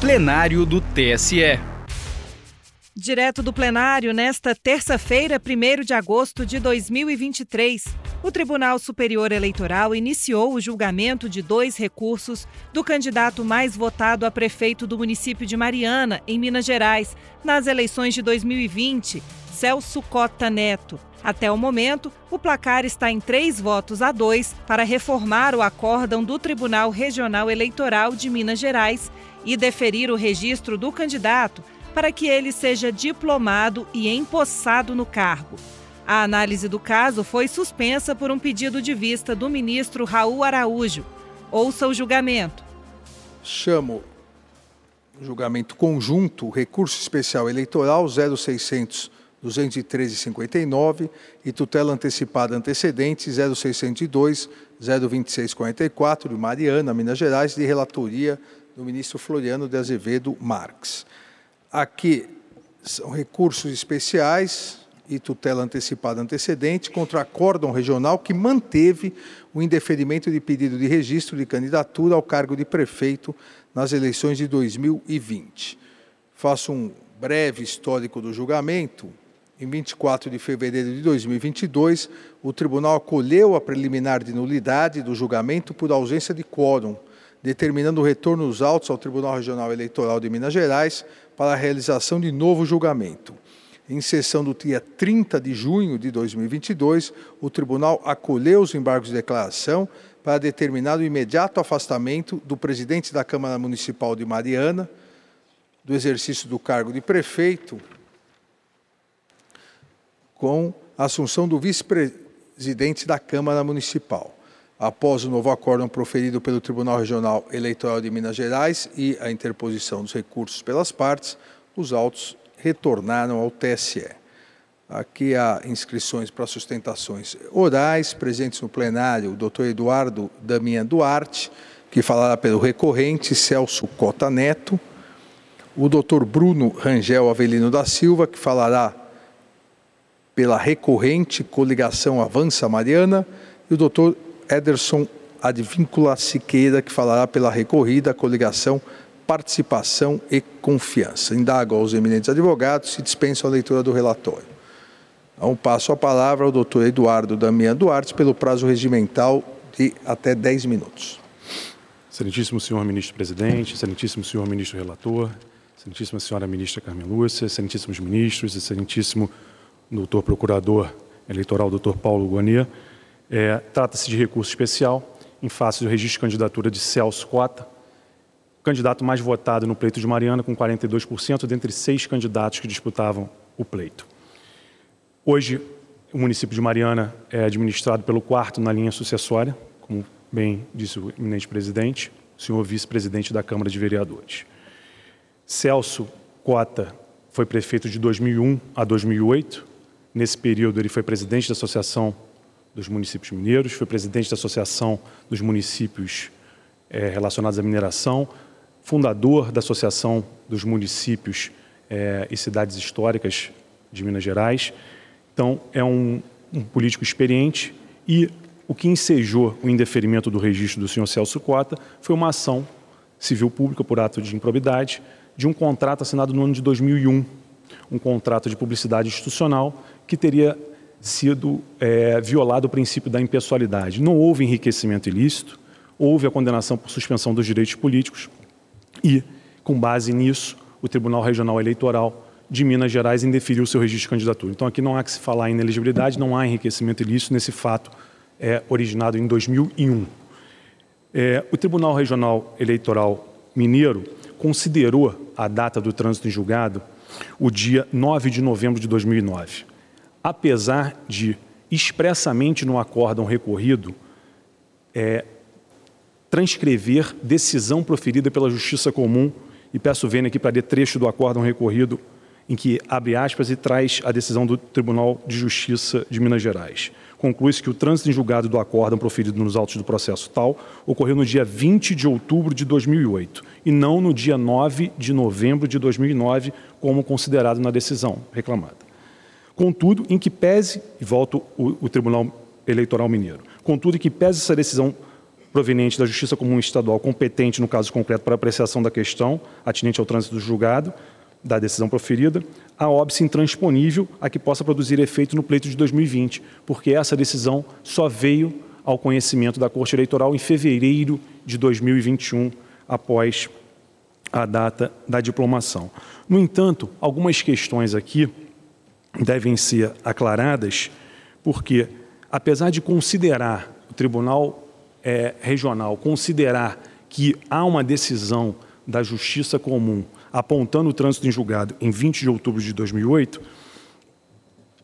plenário do TSE. Direto do plenário, nesta terça-feira, 1 de agosto de 2023, o Tribunal Superior Eleitoral iniciou o julgamento de dois recursos do candidato mais votado a prefeito do município de Mariana, em Minas Gerais, nas eleições de 2020, Celso Cota Neto. Até o momento, o placar está em três votos a dois para reformar o acórdão do Tribunal Regional Eleitoral de Minas Gerais e deferir o registro do candidato para que ele seja diplomado e empossado no cargo. A análise do caso foi suspensa por um pedido de vista do ministro Raul Araújo. Ouça o julgamento. Chamo julgamento conjunto, recurso especial eleitoral 0600 213,59 e tutela antecipada antecedente 0602 02644 de Mariana, Minas Gerais, de relatoria do ministro Floriano de Azevedo Marques. Aqui são recursos especiais e tutela antecipada antecedente contra acórdão regional que manteve o indeferimento de pedido de registro de candidatura ao cargo de prefeito nas eleições de 2020. Faço um breve histórico do julgamento. Em 24 de fevereiro de 2022, o tribunal acolheu a preliminar de nulidade do julgamento por ausência de quórum, determinando o retorno dos autos ao Tribunal Regional Eleitoral de Minas Gerais para a realização de novo julgamento. Em sessão do dia 30 de junho de 2022, o tribunal acolheu os embargos de declaração para determinar o imediato afastamento do presidente da Câmara Municipal de Mariana, do exercício do cargo de prefeito, com a assunção do vice-presidente da Câmara Municipal. Após o novo acórdão proferido pelo Tribunal Regional Eleitoral de Minas Gerais e a interposição dos recursos pelas partes, os autos retornaram ao TSE. Aqui há inscrições para sustentações orais, presentes no plenário. O doutor Eduardo Damian Duarte, que falará pelo recorrente, Celso Cota Neto, o doutor Bruno Rangel Avelino da Silva, que falará pela recorrente coligação Avança Mariana, e o doutor Ederson Advíncula Siqueira, que falará pela recorrida coligação Participação e Confiança. Indago aos eminentes advogados se dispensam a leitura do relatório. Então, passo a palavra ao doutor Eduardo Damião Duarte pelo prazo regimental de até 10 minutos. Excelentíssimo senhor ministro-presidente, excelentíssimo senhor ministro-relator, excelentíssima senhora ministra Carmen Lúcia, excelentíssimos ministros, excelentíssimo doutor procurador eleitoral, doutor Paulo Guanier. É, Trata-se de recurso especial em face do registro de candidatura de Celso Cota, candidato mais votado no pleito de Mariana, com 42%, dentre seis candidatos que disputavam o pleito. Hoje, o município de Mariana é administrado pelo quarto na linha sucessória, como bem disse o eminente presidente, o senhor vice-presidente da Câmara de Vereadores. Celso Cota foi prefeito de 2001 a 2008, Nesse período, ele foi presidente da Associação dos Municípios Mineiros, foi presidente da Associação dos Municípios é, Relacionados à Mineração, fundador da Associação dos Municípios é, e Cidades Históricas de Minas Gerais. Então, é um, um político experiente e o que ensejou o indeferimento do registro do senhor Celso Cota foi uma ação civil pública por ato de improbidade de um contrato assinado no ano de 2001, um contrato de publicidade institucional que teria sido é, violado o princípio da impessoalidade. Não houve enriquecimento ilícito, houve a condenação por suspensão dos direitos políticos e, com base nisso, o Tribunal Regional Eleitoral de Minas Gerais indeferiu o seu registro de candidatura. Então, aqui não há que se falar em inelegibilidade, não há enriquecimento ilícito nesse fato é, originado em 2001. É, o Tribunal Regional Eleitoral Mineiro considerou a data do trânsito em julgado o dia 9 de novembro de 2009 apesar de expressamente no acórdão recorrido é, transcrever decisão proferida pela Justiça Comum, e peço vênia aqui para ler trecho do acórdão recorrido, em que abre aspas e traz a decisão do Tribunal de Justiça de Minas Gerais. Conclui-se que o trânsito em julgado do acórdão proferido nos autos do processo tal ocorreu no dia 20 de outubro de 2008 e não no dia 9 de novembro de 2009, como considerado na decisão reclamada. Contudo, em que pese, e volto o, o Tribunal Eleitoral Mineiro, contudo, em que pese essa decisão proveniente da Justiça Comum Estadual competente no caso concreto para apreciação da questão, atinente ao trânsito do julgado, da decisão proferida, a óbice intransponível a que possa produzir efeito no pleito de 2020, porque essa decisão só veio ao conhecimento da Corte Eleitoral em fevereiro de 2021, após a data da diplomação. No entanto, algumas questões aqui devem ser aclaradas, porque, apesar de considerar o Tribunal é, Regional considerar que há uma decisão da Justiça Comum apontando o trânsito em julgado em 20 de outubro de 2008,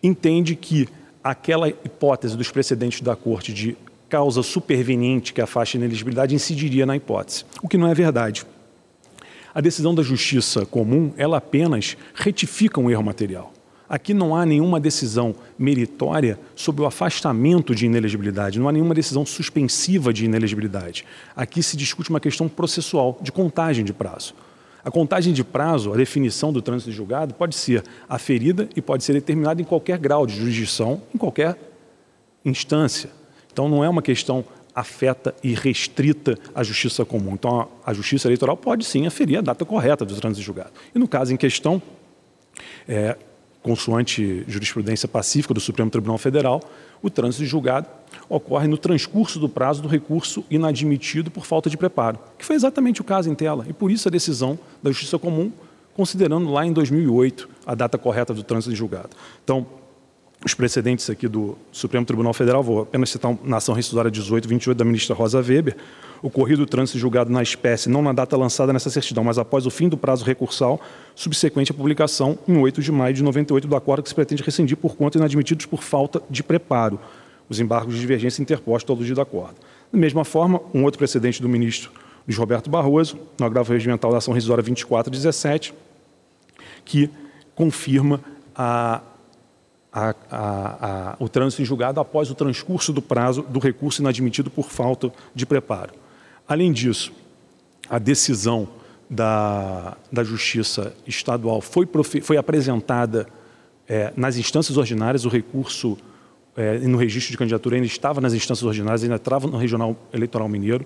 entende que aquela hipótese dos precedentes da Corte de causa superveniente que afaste a ineligibilidade incidiria na hipótese, o que não é verdade. A decisão da Justiça Comum, ela apenas retifica um erro material. Aqui não há nenhuma decisão meritória sobre o afastamento de inelegibilidade, não há nenhuma decisão suspensiva de inelegibilidade. Aqui se discute uma questão processual, de contagem de prazo. A contagem de prazo, a definição do trânsito de julgado, pode ser aferida e pode ser determinada em qualquer grau de jurisdição, em qualquer instância. Então não é uma questão afeta e restrita à justiça comum. Então a, justiça eleitoral pode sim aferir a data correta do trânsito de julgado. E no caso em questão, é, consoante jurisprudência pacífica do Supremo Tribunal Federal, o trânsito de julgado ocorre no transcurso do prazo do recurso inadmitido por falta de preparo, que foi exatamente o caso em tela, e por isso a decisão da Justiça Comum, considerando lá em 2008 a data correta do trânsito de julgado. Então, os precedentes aqui do Supremo Tribunal Federal, vou apenas citar na ação rescisória 1828 da ministra Rosa Weber, ocorrido o trânsito julgado na espécie, não na data lançada nessa certidão, mas após o fim do prazo recursal, subsequente à publicação, em 8 de maio de 98, do acordo que se pretende rescindir por conta inadmitidos por falta de preparo, os embargos de divergência interpostos ao do acordo. Da mesma forma, um outro precedente do ministro Luiz Roberto Barroso, no agravo regimental da ação rescisória 2417, que confirma a a, a, a, o trânsito em julgado após o transcurso do prazo do recurso inadmitido por falta de preparo. Além disso, a decisão da, da Justiça Estadual foi, foi apresentada é, nas instâncias ordinárias, o recurso é, no registro de candidatura ainda estava nas instâncias ordinárias, ainda estava no Regional Eleitoral Mineiro.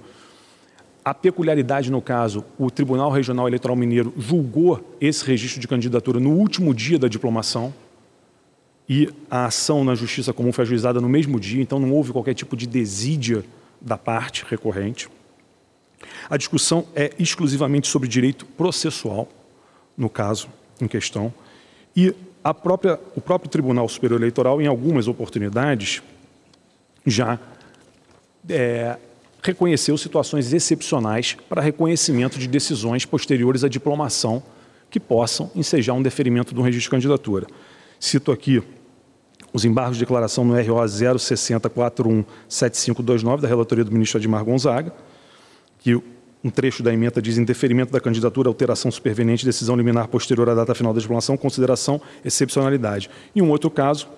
A peculiaridade no caso, o Tribunal Regional Eleitoral Mineiro julgou esse registro de candidatura no último dia da diplomação, e a ação na Justiça Comum foi ajuizada no mesmo dia, então não houve qualquer tipo de desídia da parte recorrente. A discussão é exclusivamente sobre direito processual, no caso em questão, e própria, o próprio Tribunal Superior Eleitoral, em algumas oportunidades, já é, reconheceu situações excepcionais para reconhecimento de decisões posteriores à diplomação que possam ensejar um deferimento de um registro de candidatura. Cito aqui os embargos de declaração no RO 060417529 da relatoria do ministro Admar Gonzaga, que um trecho da emenda diz indeferimento da candidatura, alteração superveniente, decisão liminar posterior à data final da diplomação, consideração excepcionalidade. E um outro caso,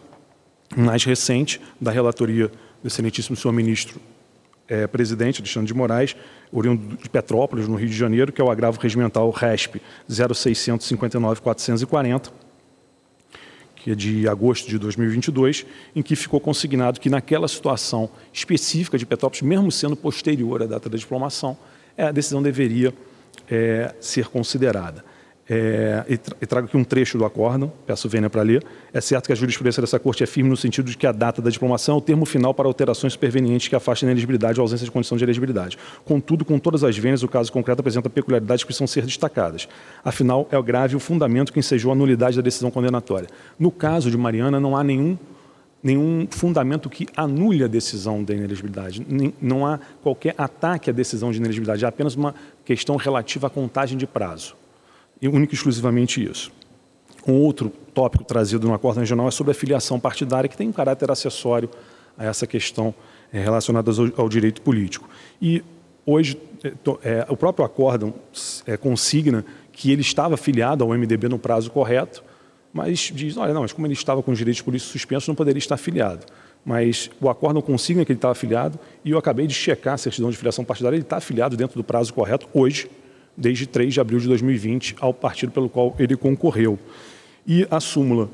mais recente, da relatoria do excelentíssimo senhor ministro é, presidente Alexandre de Moraes, oriundo de Petrópolis, no Rio de Janeiro, que é o agravo regimental RESP 0659-440, que é de agosto de 2022, em que ficou consignado que naquela situação específica de Petrópolis, mesmo sendo posterior à data da diplomação, a decisão deveria é, ser considerada. É, e, tra e, trago aqui um trecho do acórdão, peço vênia para ler. É certo que a jurisprudência dessa Corte é firme no sentido de que a data da diplomação é o termo final para alterações supervenientes que afastem a elegibilidade ou ausência de condição de elegibilidade. Contudo, com todas as vênias, o caso concreto apresenta peculiaridades que precisam ser destacadas. Afinal, é o grave o fundamento que ensejou a nulidade da decisão condenatória. No caso de Mariana, não há nenhum nenhum fundamento que anule a decisão da inelegibilidade. Não há qualquer ataque à decisão de inelegibilidade, é apenas uma questão relativa à contagem de prazo único e exclusivamente isso. Um outro tópico trazido no acordo regional é sobre a filiação partidária, que tem um caráter acessório a essa questão é, relacionada ao, direito político. E hoje é, é o próprio acórdão consigna que ele estava filiado ao MDB no prazo correto, mas diz, olha, não, mas como ele estava com os direitos políticos suspensos, não poderia estar filiado. Mas o acórdão consigna que ele estava afiliado e eu acabei de checar a certidão de filiação partidária, ele está afiliado dentro do prazo correto hoje, desde 3 de abril de 2020, ao partido pelo qual ele concorreu. E a súmula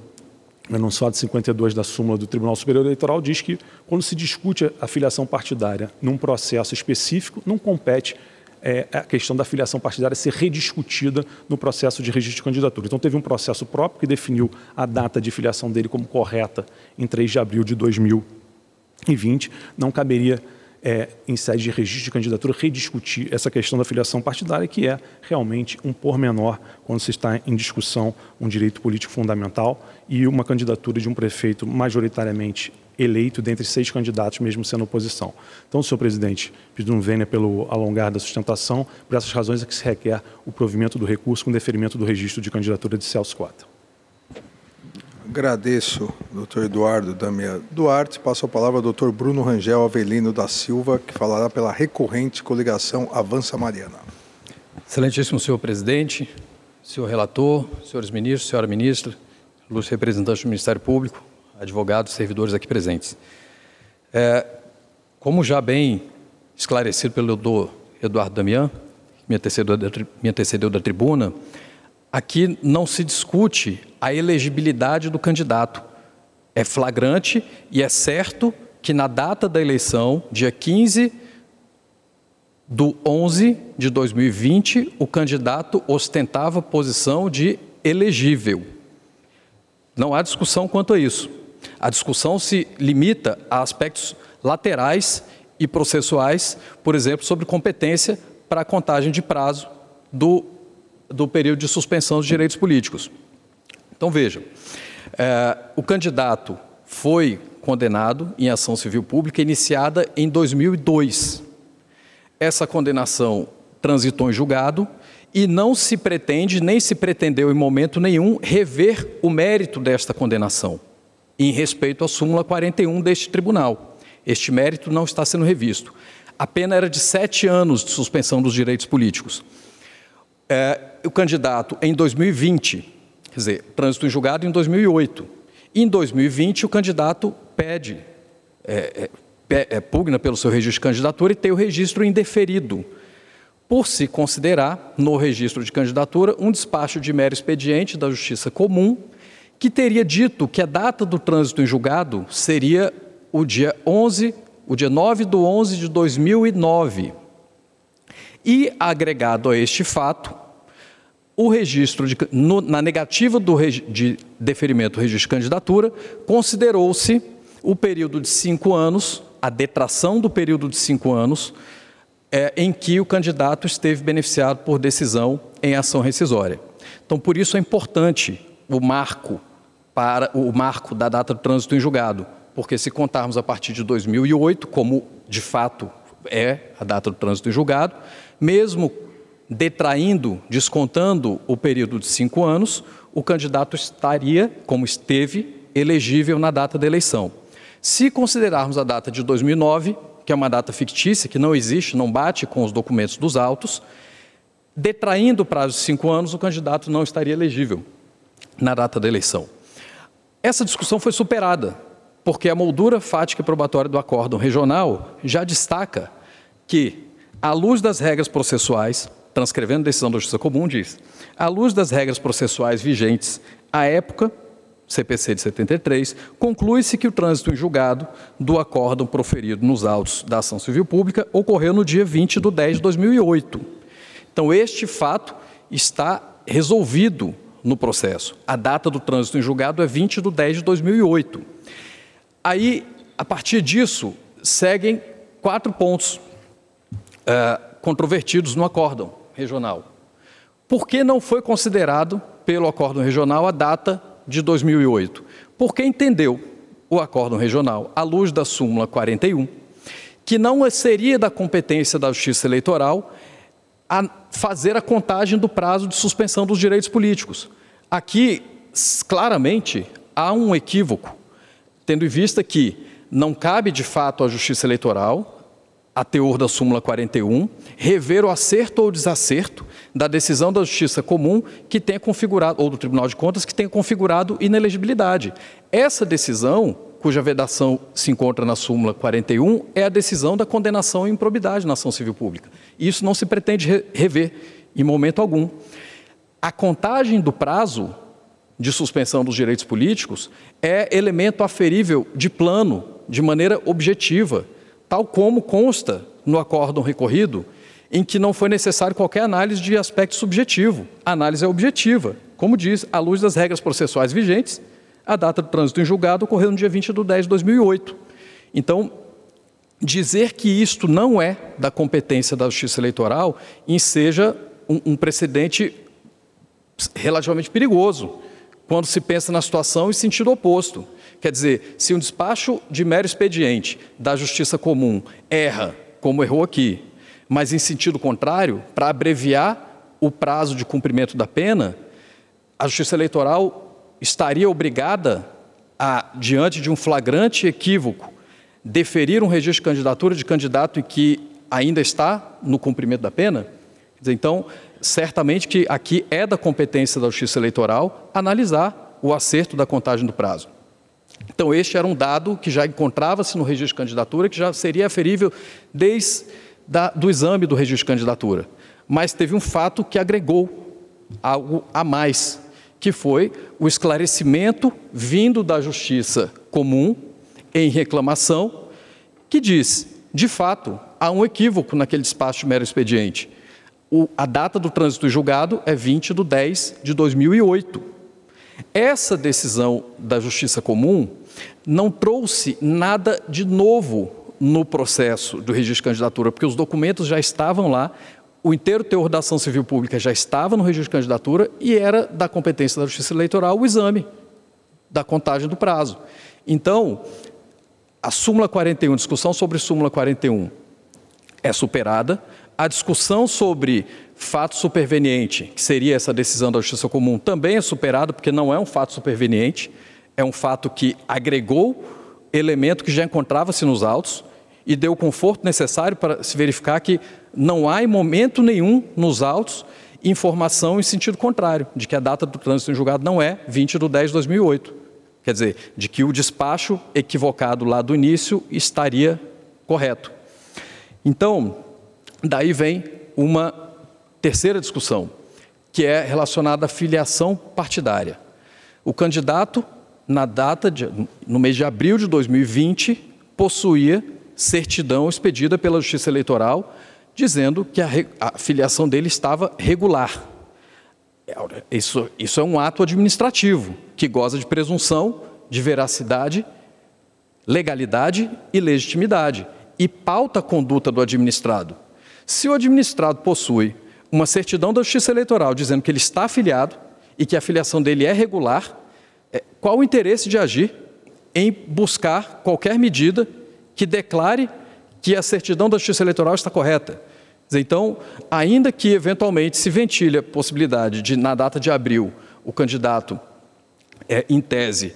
só de 52 da súmula do Tribunal Superior Eleitoral, diz que quando se discute a filiação partidária num processo específico, não compete é, a questão da filiação partidária ser rediscutida no processo de registro de candidatura. Então, teve um processo próprio que definiu a data de filiação dele como correta em 3 de abril de 2020. Não caberia é, em sede de registro de candidatura, rediscutir essa questão da filiação partidária, que é realmente um pormenor quando se está em discussão um direito político fundamental e uma candidatura de um prefeito majoritariamente eleito dentre seis candidatos, mesmo sendo oposição. Então, senhor presidente, pedindo vênia pelo alongar da sustentação, por essas razões é que se requer o provimento do recurso com deferimento do registro de candidatura de Celso Quata. Agradeço, doutor Eduardo Damian Duarte. Passo a palavra ao doutor Bruno Rangel Avelino da Silva, que falará pela recorrente coligação Avança Mariana. Excelentíssimo senhor presidente, senhor relator, senhores ministros, senhora ministra, luz representantes do Ministério Público, advogados, servidores aqui presentes. É, como já bem esclarecido pelo doutor Eduardo Damian, que me antecedeu, me antecedeu da tribuna, aqui não se discute a elegibilidade do candidato. É flagrante e é certo que na data da eleição, dia 15 do 11 de 2020, o candidato ostentava posição de elegível. Não há discussão quanto a isso. A discussão se limita a aspectos laterais e processuais, por exemplo, sobre competência para a contagem de prazo do do período de suspensão dos direitos políticos. Então veja, é, o candidato foi condenado em ação civil pública iniciada em 2002. Essa condenação transitou em julgado e não se pretende, nem se pretendeu em momento nenhum, rever o mérito desta condenação, em respeito à súmula 41 deste tribunal. Este mérito não está sendo revisto. A pena era de sete anos de suspensão dos direitos políticos. É, o candidato em 2020, quer dizer, trânsito em julgado em 2008. Em 2020, o candidato pede, é, é, é, pugna pelo seu registro de candidatura e tem o registro indeferido, por se considerar, no registro de candidatura, um despacho de mero expediente da Justiça Comum, que teria dito que a data do trânsito em julgado seria o dia 11, o dia 9 do 11 de 2009. E, agregado a este fato, o registro de, no, na negativa do, de deferimento registro de candidatura, considerou-se o período de cinco anos, a detração do período de cinco anos, é, em que o candidato esteve beneficiado por decisão em ação rescisória. Então, por isso é importante o marco para o marco da data do trânsito em julgado, porque se contarmos a partir de 2008, como de fato é a data do trânsito em julgado, mesmo detraindo, descontando o período de cinco anos, o candidato estaria, como esteve, elegível na data da eleição. Se considerarmos a data de 2009, que é uma data fictícia, que não existe, não bate com os documentos dos autos, detraindo o prazo de cinco anos, o candidato não estaria elegível na data da eleição. Essa discussão foi superada, porque a moldura fática probatória do acórdão regional já destaca que, à luz das regras processuais, transcrevendo decisão da Justiça Comum, diz: à luz das regras processuais vigentes à época, CPC de 73, conclui-se que o trânsito em julgado do acórdão proferido nos autos da ação civil pública ocorreu no dia 20 de 10 de 2008. Então, este fato está resolvido no processo. A data do trânsito em julgado é 20 de 10 de 2008. Aí, a partir disso, seguem quatro pontos uh, controvertidos no acórdão regional. Por que não foi considerado pelo acórdão regional a data de 2008? Porque entendeu o acórdão regional, à luz da súmula 41, que não seria da competência da Justiça Eleitoral a fazer a contagem do prazo de suspensão dos direitos políticos. Aqui, claramente, há um equívoco, tendo em vista que não cabe de fato à Justiça Eleitoral a teor da súmula 41, rever o acerto ou desacerto da decisão da Justiça Comum que tenha configurado, ou do Tribunal de Contas, que tenha configurado inelegibilidade. Essa decisão, cuja vedação se encontra na súmula 41, é a decisão da condenação em improbidade na ação civil pública. Isso não se pretende rever em momento algum. A contagem do prazo de suspensão dos direitos políticos é elemento aferível de plano, de maneira objetiva, tal como consta no acórdão recorrido, em que não foi necessário qualquer análise de aspecto subjetivo. A análise é objetiva, como diz, à luz das regras processuais vigentes, a data do trânsito em julgado ocorreu no dia 20 de 10 de 2008. Então, dizer que isto não é da competência da Justiça Eleitoral enseja um, um precedente relativamente perigoso, quando se pensa na situação em sentido oposto. Quer dizer, se um despacho de mero expediente da Justiça Comum erra, como errou aqui, mas em sentido contrário, para abreviar o prazo de cumprimento da pena, a Justiça Eleitoral estaria obrigada a, diante de um flagrante equívoco, deferir um registro de candidatura de candidato que ainda está no cumprimento da pena? Então, certamente que aqui é da competência da Justiça Eleitoral analisar o acerto da contagem do prazo. Então, este era um dado que já encontrava-se no registro de candidatura, que já seria aferível desde da, do exame do registro de candidatura. Mas teve um fato que agregou algo a mais que foi o esclarecimento vindo da justiça comum em reclamação, que diz, de fato, há um equívoco naquele despacho de mero expediente. O, a data do trânsito julgado é 20 de 10 de 2008. Essa decisão da Justiça Comum não trouxe nada de novo no processo do registro de candidatura, porque os documentos já estavam lá, o inteiro teor da ação civil pública já estava no registro de candidatura e era da competência da Justiça Eleitoral o exame da contagem do prazo. Então, a súmula 41, discussão sobre súmula 41 é superada, a discussão sobre fato superveniente, que seria essa decisão da Justiça Comum, também é superada, porque não é um fato superveniente, é um fato que agregou elemento que já encontrava-se nos autos e deu o conforto necessário para se verificar que não há em momento nenhum nos autos informação em sentido contrário, de que a data do trânsito em julgado não é 20 de 10 de 2008. Quer dizer, de que o despacho equivocado lá do início estaria correto. Então, daí vem uma terceira discussão, que é relacionada à filiação partidária. O candidato, na data de, no mês de abril de 2020, possuía certidão expedida pela Justiça Eleitoral dizendo que a, a filiação dele estava regular. Isso, isso é um ato administrativo que goza de presunção de veracidade, legalidade e legitimidade e pauta a conduta do administrado. Se o administrado possui uma certidão da Justiça Eleitoral dizendo que ele está afiliado e que a filiação dele é regular, é, qual o interesse de agir em buscar qualquer medida que declare que a certidão da Justiça Eleitoral está correta? Então, ainda que eventualmente se ventile a possibilidade de, na data de abril, o candidato, é, em tese,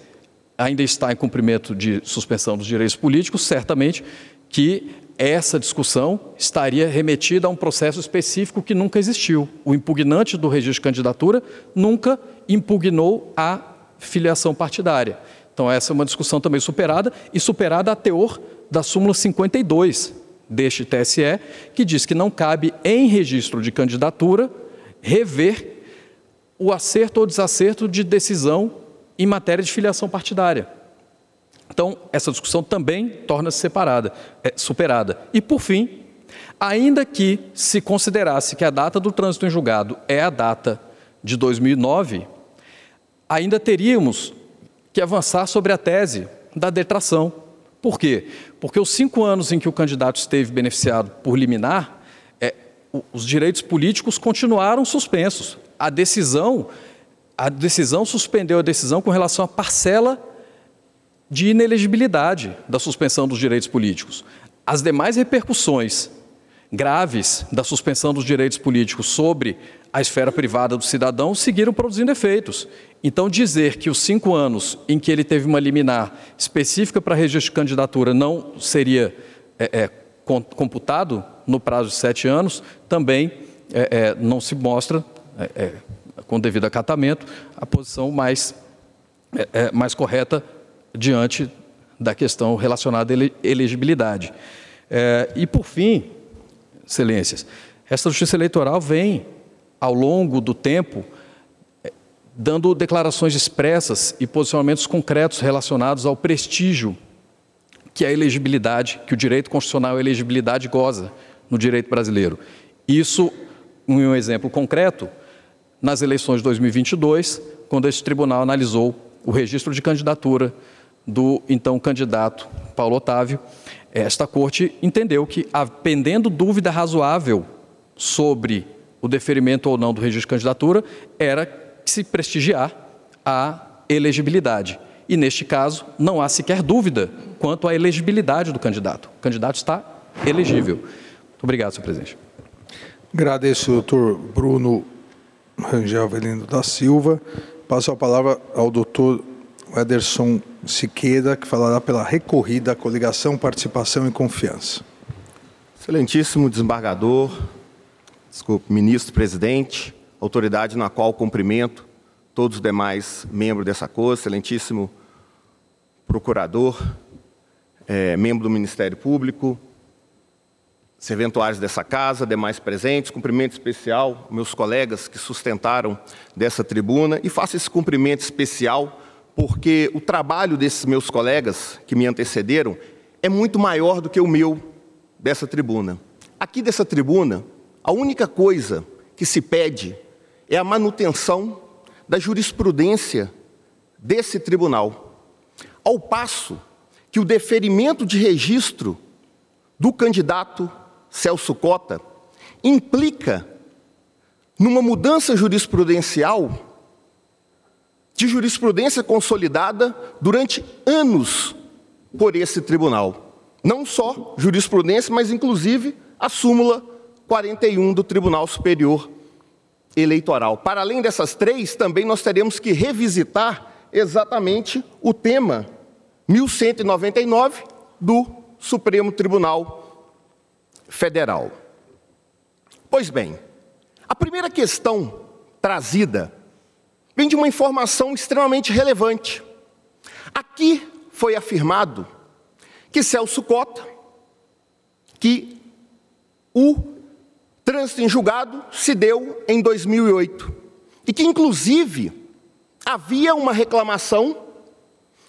ainda está em cumprimento de suspensão dos direitos políticos, certamente que essa discussão estaria remetida a um processo específico que nunca existiu. O impugnante do registro de candidatura nunca impugnou a filiação partidária. Então, essa é uma discussão também superada e superada a teor da súmula 52 deste TSE, que diz que não cabe, em registro de candidatura, rever o acerto ou desacerto de decisão em matéria de filiação partidária. Então, essa discussão também torna-se separada, é, superada. E, por fim, ainda que se considerasse que a data do trânsito em julgado é a data de 2009, ainda teríamos que avançar sobre a tese da detração. Por quê? Porque os cinco anos em que o candidato esteve beneficiado por liminar, é, os direitos políticos continuaram suspensos. A decisão, a decisão suspendeu a decisão com relação à parcela de inelegibilidade da suspensão dos direitos políticos. As demais repercussões graves da suspensão dos direitos políticos sobre a esfera privada do cidadão seguiram produzindo efeitos. Então, dizer que os cinco anos em que ele teve uma liminar específica para registro de candidatura não seria é, é, computado no prazo de sete anos, também é, é não se mostra, é, é, com devido acatamento, a posição mais, mais correta diante da questão relacionada à elegibilidade. e, por fim, excelências, essa justiça eleitoral vem, ao longo do tempo, dando declarações expressas e posicionamentos concretos relacionados ao prestígio que a elegibilidade, que o direito constitucional à elegibilidade goza no direito brasileiro. Isso, um exemplo concreto, nas eleições de 2022, quando esse tribunal analisou o registro de candidatura do então candidato Paulo Otávio, esta corte entendeu que, pendendo dúvida razoável sobre o deferimento ou não do registro de candidatura, era se prestigiar a elegibilidade. E neste caso, não há sequer dúvida quanto à elegibilidade do candidato. O candidato está elegível. Muito obrigado, senhor presidente. Agradeço, doutor Bruno Rangel Avelino da Silva. Passo a palavra ao doutor Ederson Siqueira, que falará pela recorrida Coligação, Participação e Confiança. Excelentíssimo desembargador, desculpe, ministro-presidente, autoridade na qual cumprimento todos os demais membros dessa corte, excelentíssimo procurador, é, membro do Ministério Público, serventuários dessa casa, demais presentes, cumprimento especial meus colegas que sustentaram dessa tribuna e faço esse cumprimento especial porque o trabalho desses meus colegas que me antecederam é muito maior do que o meu dessa tribuna. Aqui dessa tribuna, a única coisa que se pede é a manutenção da jurisprudência desse tribunal, ao passo que o deferimento de registro do candidato Celso Cota implica numa mudança jurisprudencial de jurisprudência consolidada durante anos por esse tribunal. Não só jurisprudência, mas inclusive a súmula 41 do Tribunal Superior eleitoral. Para além dessas três, também nós teremos que revisitar exatamente o tema 1199 do Supremo Tribunal Federal. Pois bem, a primeira questão trazida vem de uma informação extremamente relevante. Aqui foi afirmado que Celso Cota, que o trânsito em julgado se deu em 2008 e que, inclusive, havia uma reclamação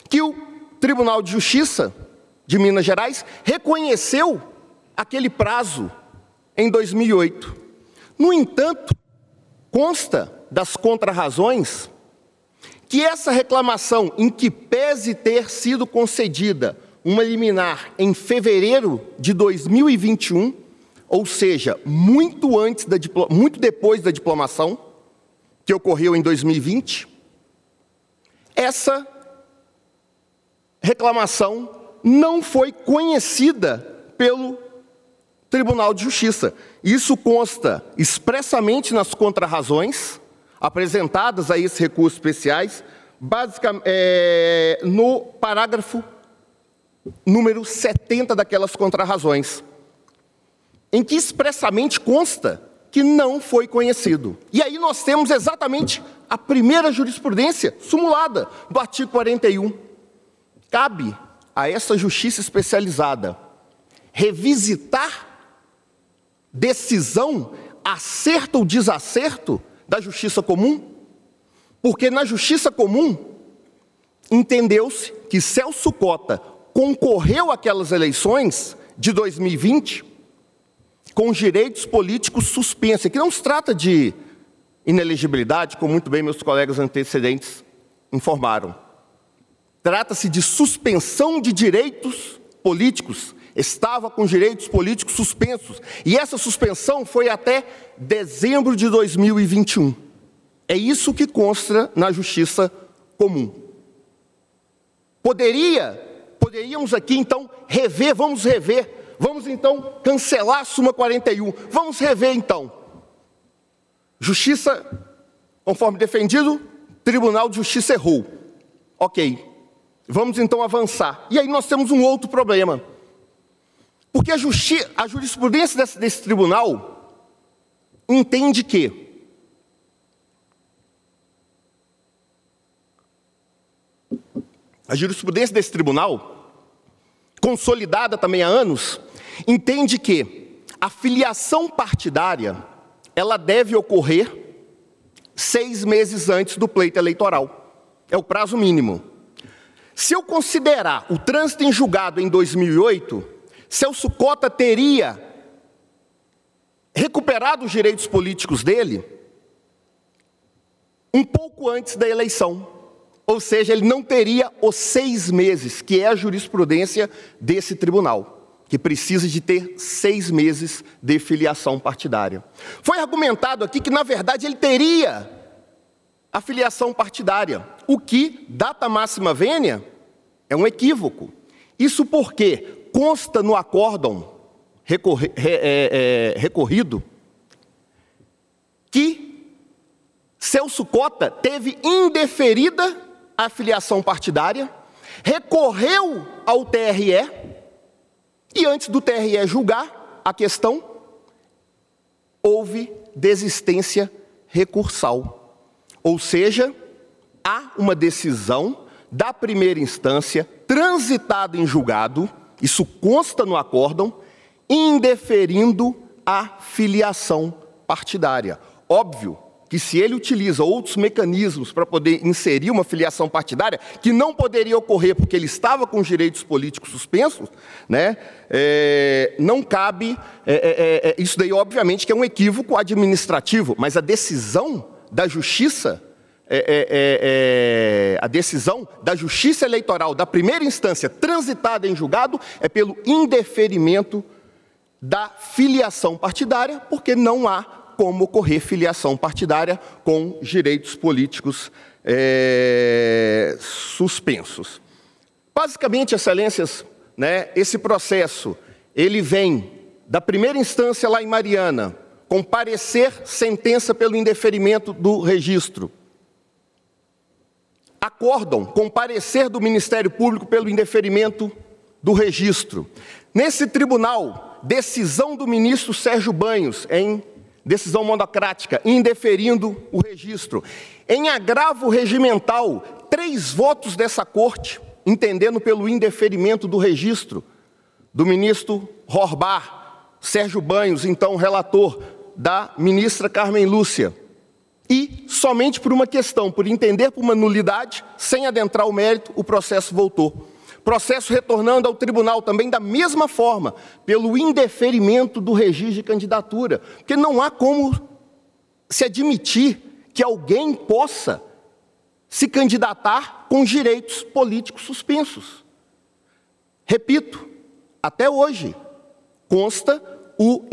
que o Tribunal de Justiça de Minas Gerais reconheceu aquele prazo em 2008. No entanto, consta das contrarrazões que essa reclamação, em que pese ter sido concedida uma liminar em fevereiro de 2021, ou seja, muito antes da muito depois da diplomação, que ocorreu em 2020, essa reclamação não foi conhecida pelo Tribunal de Justiça. Isso consta expressamente nas contrarrazões apresentadas a esses recursos especiais, basicamente é, no parágrafo número 70 daquelas contrarrazões em que expressamente consta que não foi conhecido. E aí nós temos exatamente a primeira jurisprudência sumulada do artigo 41. Cabe a essa justiça especializada revisitar decisão, acerto ou desacerto da justiça comum? Porque na justiça comum entendeu-se que Celso Cota concorreu àquelas eleições de 2020 com os direitos políticos suspensos. Aqui não se trata de inelegibilidade, como muito bem meus colegas antecedentes informaram. Trata-se de suspensão de direitos políticos. Estava com direitos políticos suspensos. E essa suspensão foi até dezembro de 2021. É isso que consta na justiça comum. Poderia, poderíamos aqui então rever, vamos rever Vamos então cancelar a súmula 41. Vamos rever então. Justiça, conforme defendido, Tribunal de Justiça errou. Ok. Vamos então avançar. E aí nós temos um outro problema. Porque a, a jurisprudência desse, desse tribunal entende que a jurisprudência desse tribunal, consolidada também há anos, entende que a filiação partidária ela deve ocorrer seis meses antes do pleito eleitoral. É o prazo mínimo. Se eu considerar o trânsito em julgado em 2008, Celso Cota teria recuperado os direitos políticos dele um pouco antes da eleição. Ou seja, ele não teria os seis meses, que é a jurisprudência desse tribunal, que precisa de ter seis meses de filiação partidária. Foi argumentado aqui que, na verdade, ele teria a filiação partidária, o que, data máxima vênia, é um equívoco. Isso porque consta no acórdão recorri, é, é, recorrido que Celso Cota teve indeferida a filiação partidária, recorreu ao TRE e antes do TRE julgar a questão, houve desistência recursal. Ou seja, há uma decisão da primeira instância transitada em julgado, isso consta no acórdão, indeferindo a filiação partidária. Óbvio que se ele utiliza outros mecanismos para poder inserir uma filiação partidária, que não poderia ocorrer porque ele estava com os direitos políticos suspensos, né, é, não cabe, é, é, é, isso daí obviamente que é um equívoco administrativo, mas a decisão da justiça, é, é, a decisão da justiça eleitoral da primeira instância transitada em julgado é pelo indeferimento da filiação partidária, porque não há como ocorrer filiação partidária com direitos políticos é, suspensos. Basicamente, excelências, né, esse processo ele vem da primeira instância lá em Mariana, com parecer sentença pelo indeferimento do registro. Acordam com parecer do Ministério Público pelo indeferimento do registro. Nesse tribunal, decisão do ministro Sérgio Banhos em decisão monocrática, indeferindo o registro. Em agravo regimental, três votos dessa corte, entendendo pelo indeferimento do registro, do ministro Rorbar, Sérgio Banhos, então relator, da ministra Carmen Lúcia. E somente por uma questão, por entender por uma nulidade, sem adentrar o mérito, o processo voltou. Processo retornando ao tribunal também da mesma forma, pelo indeferimento do registro de candidatura. Porque não há como se admitir que alguém possa se candidatar com direitos políticos suspensos. Repito, até hoje consta o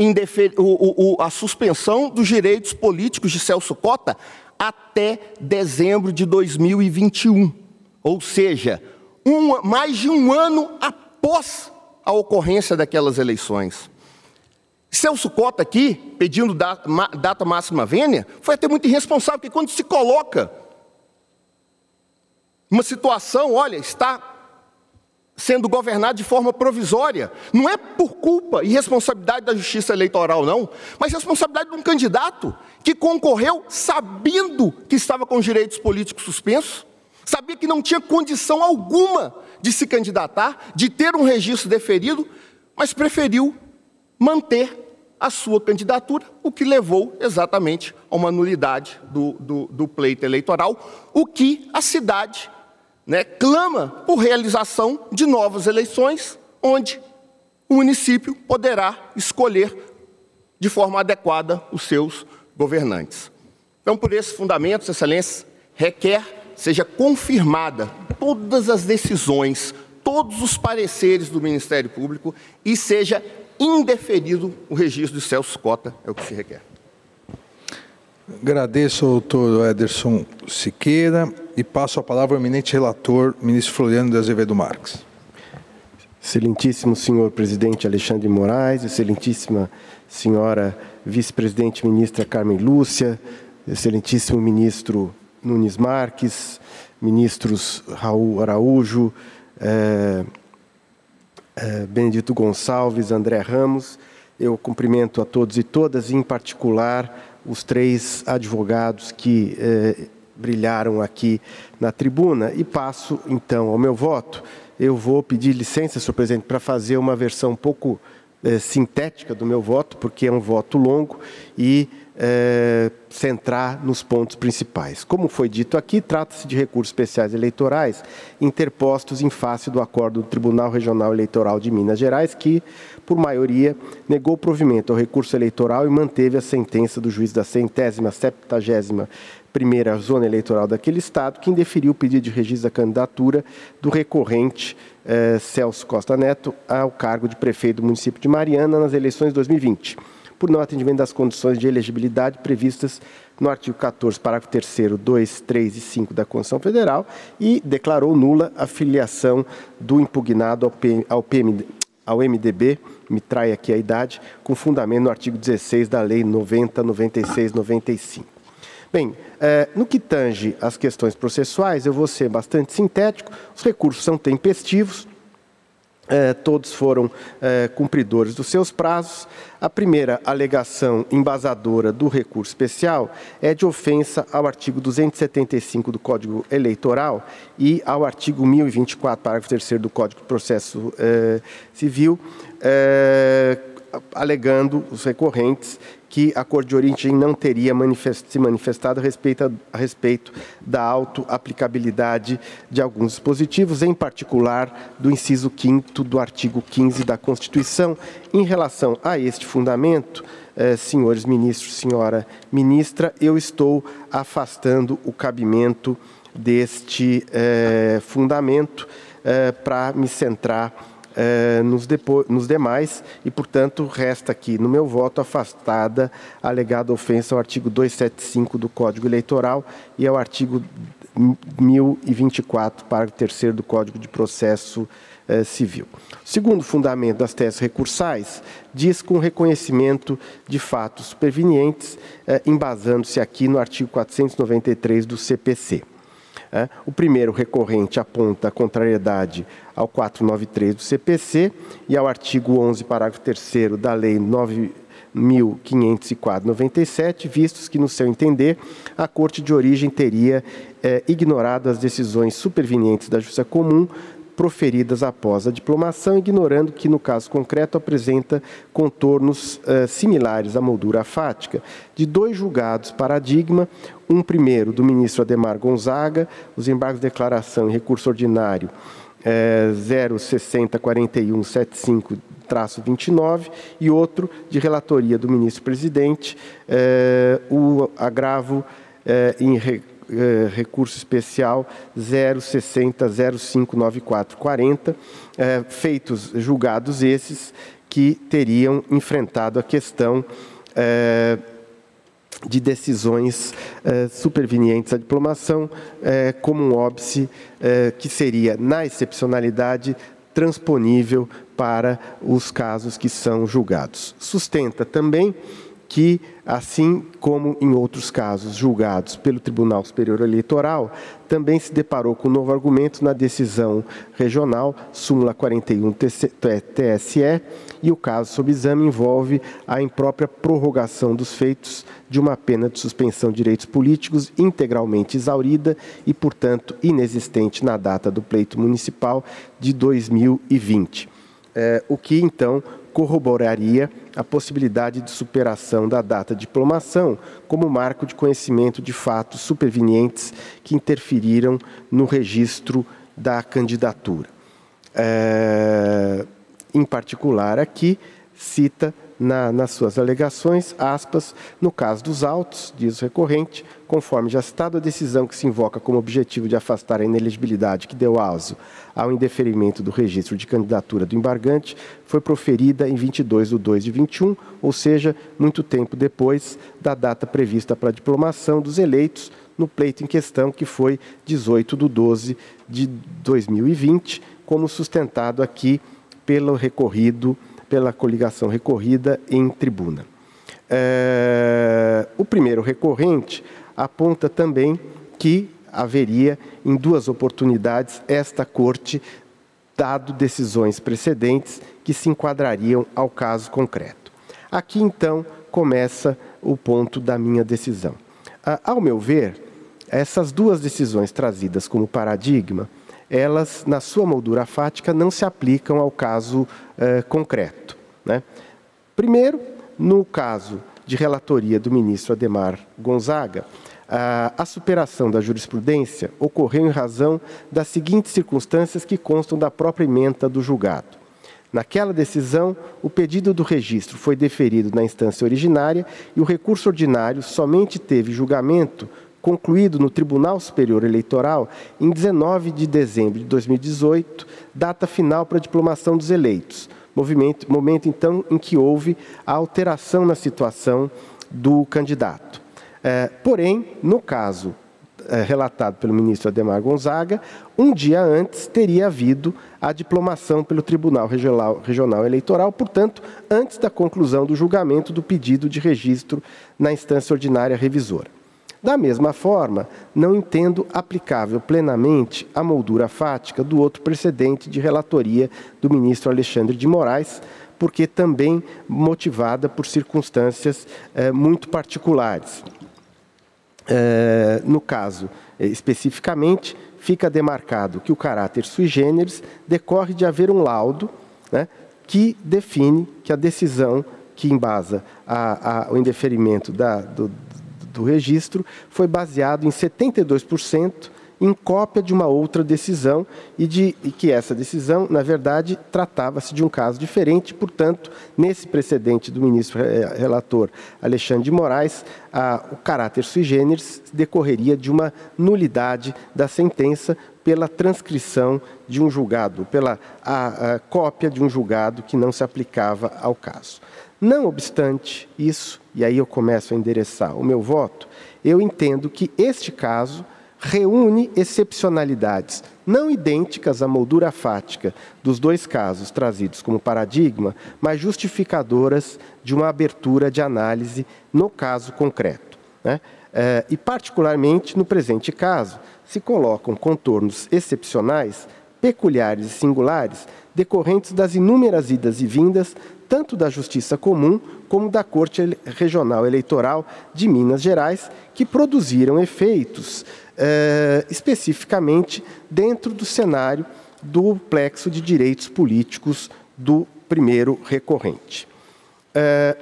o, o, a suspensão dos direitos políticos de Celso Cota até dezembro de 2021. Ou seja, um, mais de um ano após a ocorrência daquelas eleições. Celso Cota aqui, pedindo data, data máxima vênia, foi até muito irresponsável, porque quando se coloca uma situação, olha, está sendo governado de forma provisória, não é por culpa e responsabilidade da justiça eleitoral, não, mas responsabilidade de um candidato que concorreu sabendo que estava com os direitos políticos suspensos, sabia que não tinha condição alguma de se candidatar, de ter um registro deferido, mas preferiu manter a sua candidatura, o que levou exatamente a uma nulidade do, do, do pleito eleitoral, o que a cidade né, clama por realização de novas eleições, onde o município poderá escolher de forma adequada os seus governantes. Então, por esses fundamentos, Excelência, requer seja confirmada todas as decisões, todos os pareceres do Ministério Público e seja indeferido o registro de Celso Cota, é o que se requer. Agradeço ao doutor Ederson Siqueira e passo a palavra ao eminente relator, ministro Floriano de Azevedo Marques. Excelentíssimo senhor presidente Alexandre Moraes, excelentíssima senhora vice-presidente ministra Carmen Lúcia, excelentíssimo ministro Nunes Marques, ministros Raul Araújo, é, é, Benedito Gonçalves, André Ramos. Eu cumprimento a todos e todas, em particular os três advogados que é, brilharam aqui na tribuna. E passo, então, ao meu voto. Eu vou pedir licença, senhor presidente, para fazer uma versão um pouco eh, sintética do meu voto, porque é um voto longo e é, centrar nos pontos principais. Como foi dito aqui, trata-se de recursos especiais eleitorais interpostos em face do acordo do Tribunal Regional Eleitoral de Minas Gerais, que, por maioria, negou provimento ao recurso eleitoral e manteve a sentença do juiz da centésima, septagésima primeira zona eleitoral daquele estado, que indeferiu o pedido de registro da candidatura do recorrente eh, Celso Costa Neto ao cargo de prefeito do município de Mariana nas eleições de 2020 por não atendimento das condições de elegibilidade previstas no artigo 14, parágrafo 3 2, 3 e 5 da Constituição Federal e declarou nula a filiação do impugnado ao, PM, ao, PM, ao MDB, me trai aqui a idade, com fundamento no artigo 16 da Lei 90, 96, 95. Bem, eh, no que tange as questões processuais, eu vou ser bastante sintético. Os recursos são tempestivos, eh, todos foram eh, cumpridores dos seus prazos. A primeira alegação embasadora do recurso especial é de ofensa ao artigo 275 do Código Eleitoral e ao artigo 1024, parágrafo 3 do Código de Processo eh, Civil, eh, alegando os recorrentes que a cor de origem não teria manifest, se manifestado a respeito, a respeito da auto-aplicabilidade de alguns dispositivos, em particular do inciso 5 do artigo 15 da Constituição. Em relação a este fundamento, eh, senhores ministros, senhora ministra, eu estou afastando o cabimento deste eh, fundamento eh, para me centrar eh, nos, nos, demais e, portanto, resta aqui no meu voto afastada a alegada ofensa ao artigo 275 do Código Eleitoral e ao artigo 1024, parágrafo 3 do Código de Processo eh, Civil. O segundo fundamento das teses recursais diz com reconhecimento de fatos supervenientes, eh, embasando-se aqui no artigo 493 do CPC. É, o primeiro recorrente aponta a contrariedade ao 493 do CPC e ao artigo 11, parágrafo 3 da Lei 9.504/97, vistos que, no seu entender, a Corte de origem teria é, ignorado as decisões supervenientes da Justiça Comum proferidas após a diplomação, ignorando que, no caso concreto, apresenta contornos uh, similares à moldura fática de dois julgados paradigma, um primeiro do ministro Ademar Gonzaga, os embargos de declaração e recurso ordinário é, 0604175 29 e outro de relatoria do ministro-presidente, é, o agravo em re, eh, recurso especial 060 059440, eh, feitos julgados esses que teriam enfrentado a questão eh, de decisões supervenientes à diplomação, como um óbice que seria, na excepcionalidade, transponível para os casos que são julgados. Sustenta também que, assim como em outros casos julgados pelo Tribunal Superior Eleitoral, também se deparou com um novo argumento na decisão regional, súmula 41 TSE, e o caso sob exame envolve a imprópria prorrogação dos feitos de uma pena de suspensão de direitos políticos integralmente exaurida e, portanto, inexistente na data do pleito municipal de 2020. É, o que, então, corroboraria a possibilidade de superação da data de diplomação como marco de conhecimento de fatos supervenientes que interferiram no registro da candidatura. É, em particular, aqui cita na, nas suas alegações, aspas, no caso dos autos, diz o recorrente, conforme já citado, a decisão que se invoca como objetivo de afastar a inelegibilidade que deu aso ao indeferimento do registro de candidatura do embargante foi proferida em 22 de 2 de 21, ou seja, muito tempo depois da data prevista para a diplomação dos eleitos no pleito em questão, que foi 18 de 12 de 2020, como sustentado aqui pelo recorrido pela coligação recorrida em tribuna. É, o primeiro recorrente aponta também que haveria, em duas oportunidades, esta corte dado decisões precedentes que se enquadrariam ao caso concreto. Aqui, então, começa o ponto da minha decisão. Ah, ao meu ver, essas duas decisões trazidas como paradigma, elas, na sua moldura fática, não se aplicam ao caso eh, concreto. Né? Primeiro, no caso de relatoria do ministro Ademar Gonzaga, a superação da jurisprudência ocorreu em razão das seguintes circunstâncias que constam da própria emenda do julgado. Naquela decisão, o pedido do registro foi deferido na instância originária e o recurso ordinário somente teve julgamento concluído no Tribunal Superior Eleitoral em 19 de dezembro de 2018, data final para a diplomação dos eleitos, movimento, momento então em que houve a alteração na situação do candidato. É, porém, no caso é, relatado pelo ministro Ademar Gonzaga, um dia antes teria havido a diplomação pelo Tribunal Regional, Regional, Eleitoral, portanto, antes da conclusão do julgamento do pedido de registro na instância ordinária revisora. Da mesma forma, não entendo aplicável plenamente a moldura fática do outro precedente de relatoria do ministro Alexandre de Moraes, porque também motivada por circunstâncias eh, muito particulares. Eh, no caso, eh, especificamente, fica demarcado que o caráter sui generis decorre de haver um laudo né, que define que a decisão que embasa a, a, o indeferimento da, do, do registro foi baseado em 72% em cópia de uma outra decisão e, de, e que essa decisão, na verdade, tratava-se de um caso diferente. Portanto, nesse precedente do ministro eh, relator Alexandre de Moraes, a, o caráter sui generis decorreria de uma nulidade da sentença pela transcrição de um julgado, pela a, a cópia de um julgado que não se aplicava ao caso. Não obstante isso, e aí eu começo a endereçar o meu voto, eu entendo que este caso reúne excepcionalidades não idênticas à moldura fática dos dois casos trazidos como paradigma, mas justificadoras de uma abertura de análise no caso concreto. Né? É, e, particularmente, no presente caso, se colocam contornos excepcionais, peculiares e singulares, decorrentes das inúmeras idas e vindas tanto da Justiça Comum como da Corte Regional Eleitoral de Minas Gerais, que produziram efeitos eh, especificamente dentro do cenário do plexo de direitos políticos do primeiro recorrente. Eh,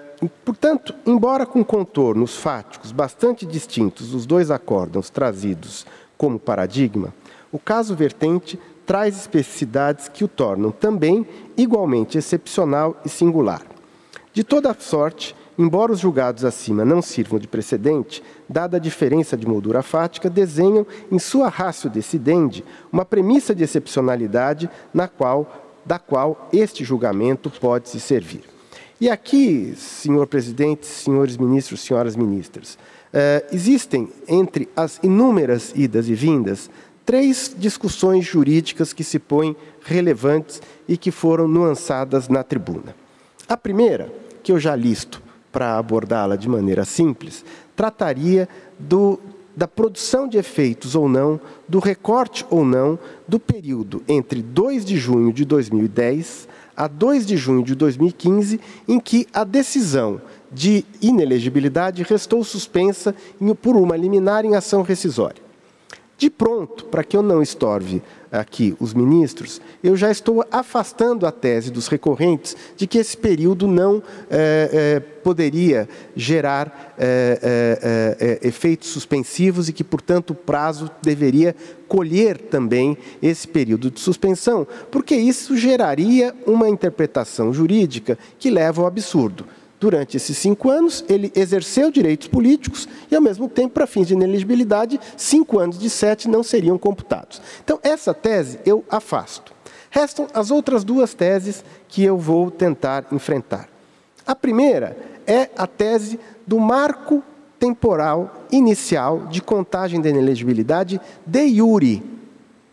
portanto, embora com contornos fáticos bastante distintos dos dois acórdãos trazidos como paradigma, o caso vertente traz especificidades que o tornam também igualmente excepcional e singular. De toda sorte, embora os julgados acima não sirvam de precedente, dada a diferença de moldura fática, desenham em sua ratio decidendi uma premissa de excepcionalidade na qual, da qual este julgamento pode se servir. E aqui, senhor presidente, senhores ministros, senhoras ministras, eh, existem entre as inúmeras idas e vindas três discussões jurídicas que se põem relevantes e que foram nuançadas na tribuna. A primeira, que eu já listo para abordá-la de maneira simples, trataria do, da produção de efeitos ou não, do recorte ou não, do período entre 2 de junho de 2010 a 2 de junho de 2015, em que a decisão de inelegibilidade restou suspensa por uma liminar em ação rescisória. De pronto, para que eu não estorve aqui os ministros, eu já estou afastando a tese dos recorrentes de que esse período não é, é, poderia gerar é, efeitos suspensivos e que, portanto, o prazo deveria colher também esse período de suspensão, porque isso geraria uma interpretação jurídica que leva ao absurdo. Durante esses cinco anos, ele exerceu direitos políticos e, ao mesmo tempo, para fins de ineligibilidade, cinco anos de sete não seriam computados. Então, essa tese eu afasto. Restam as outras duas teses que eu vou tentar enfrentar. A primeira é a tese do marco temporal inicial de contagem da inelegibilidade de iure,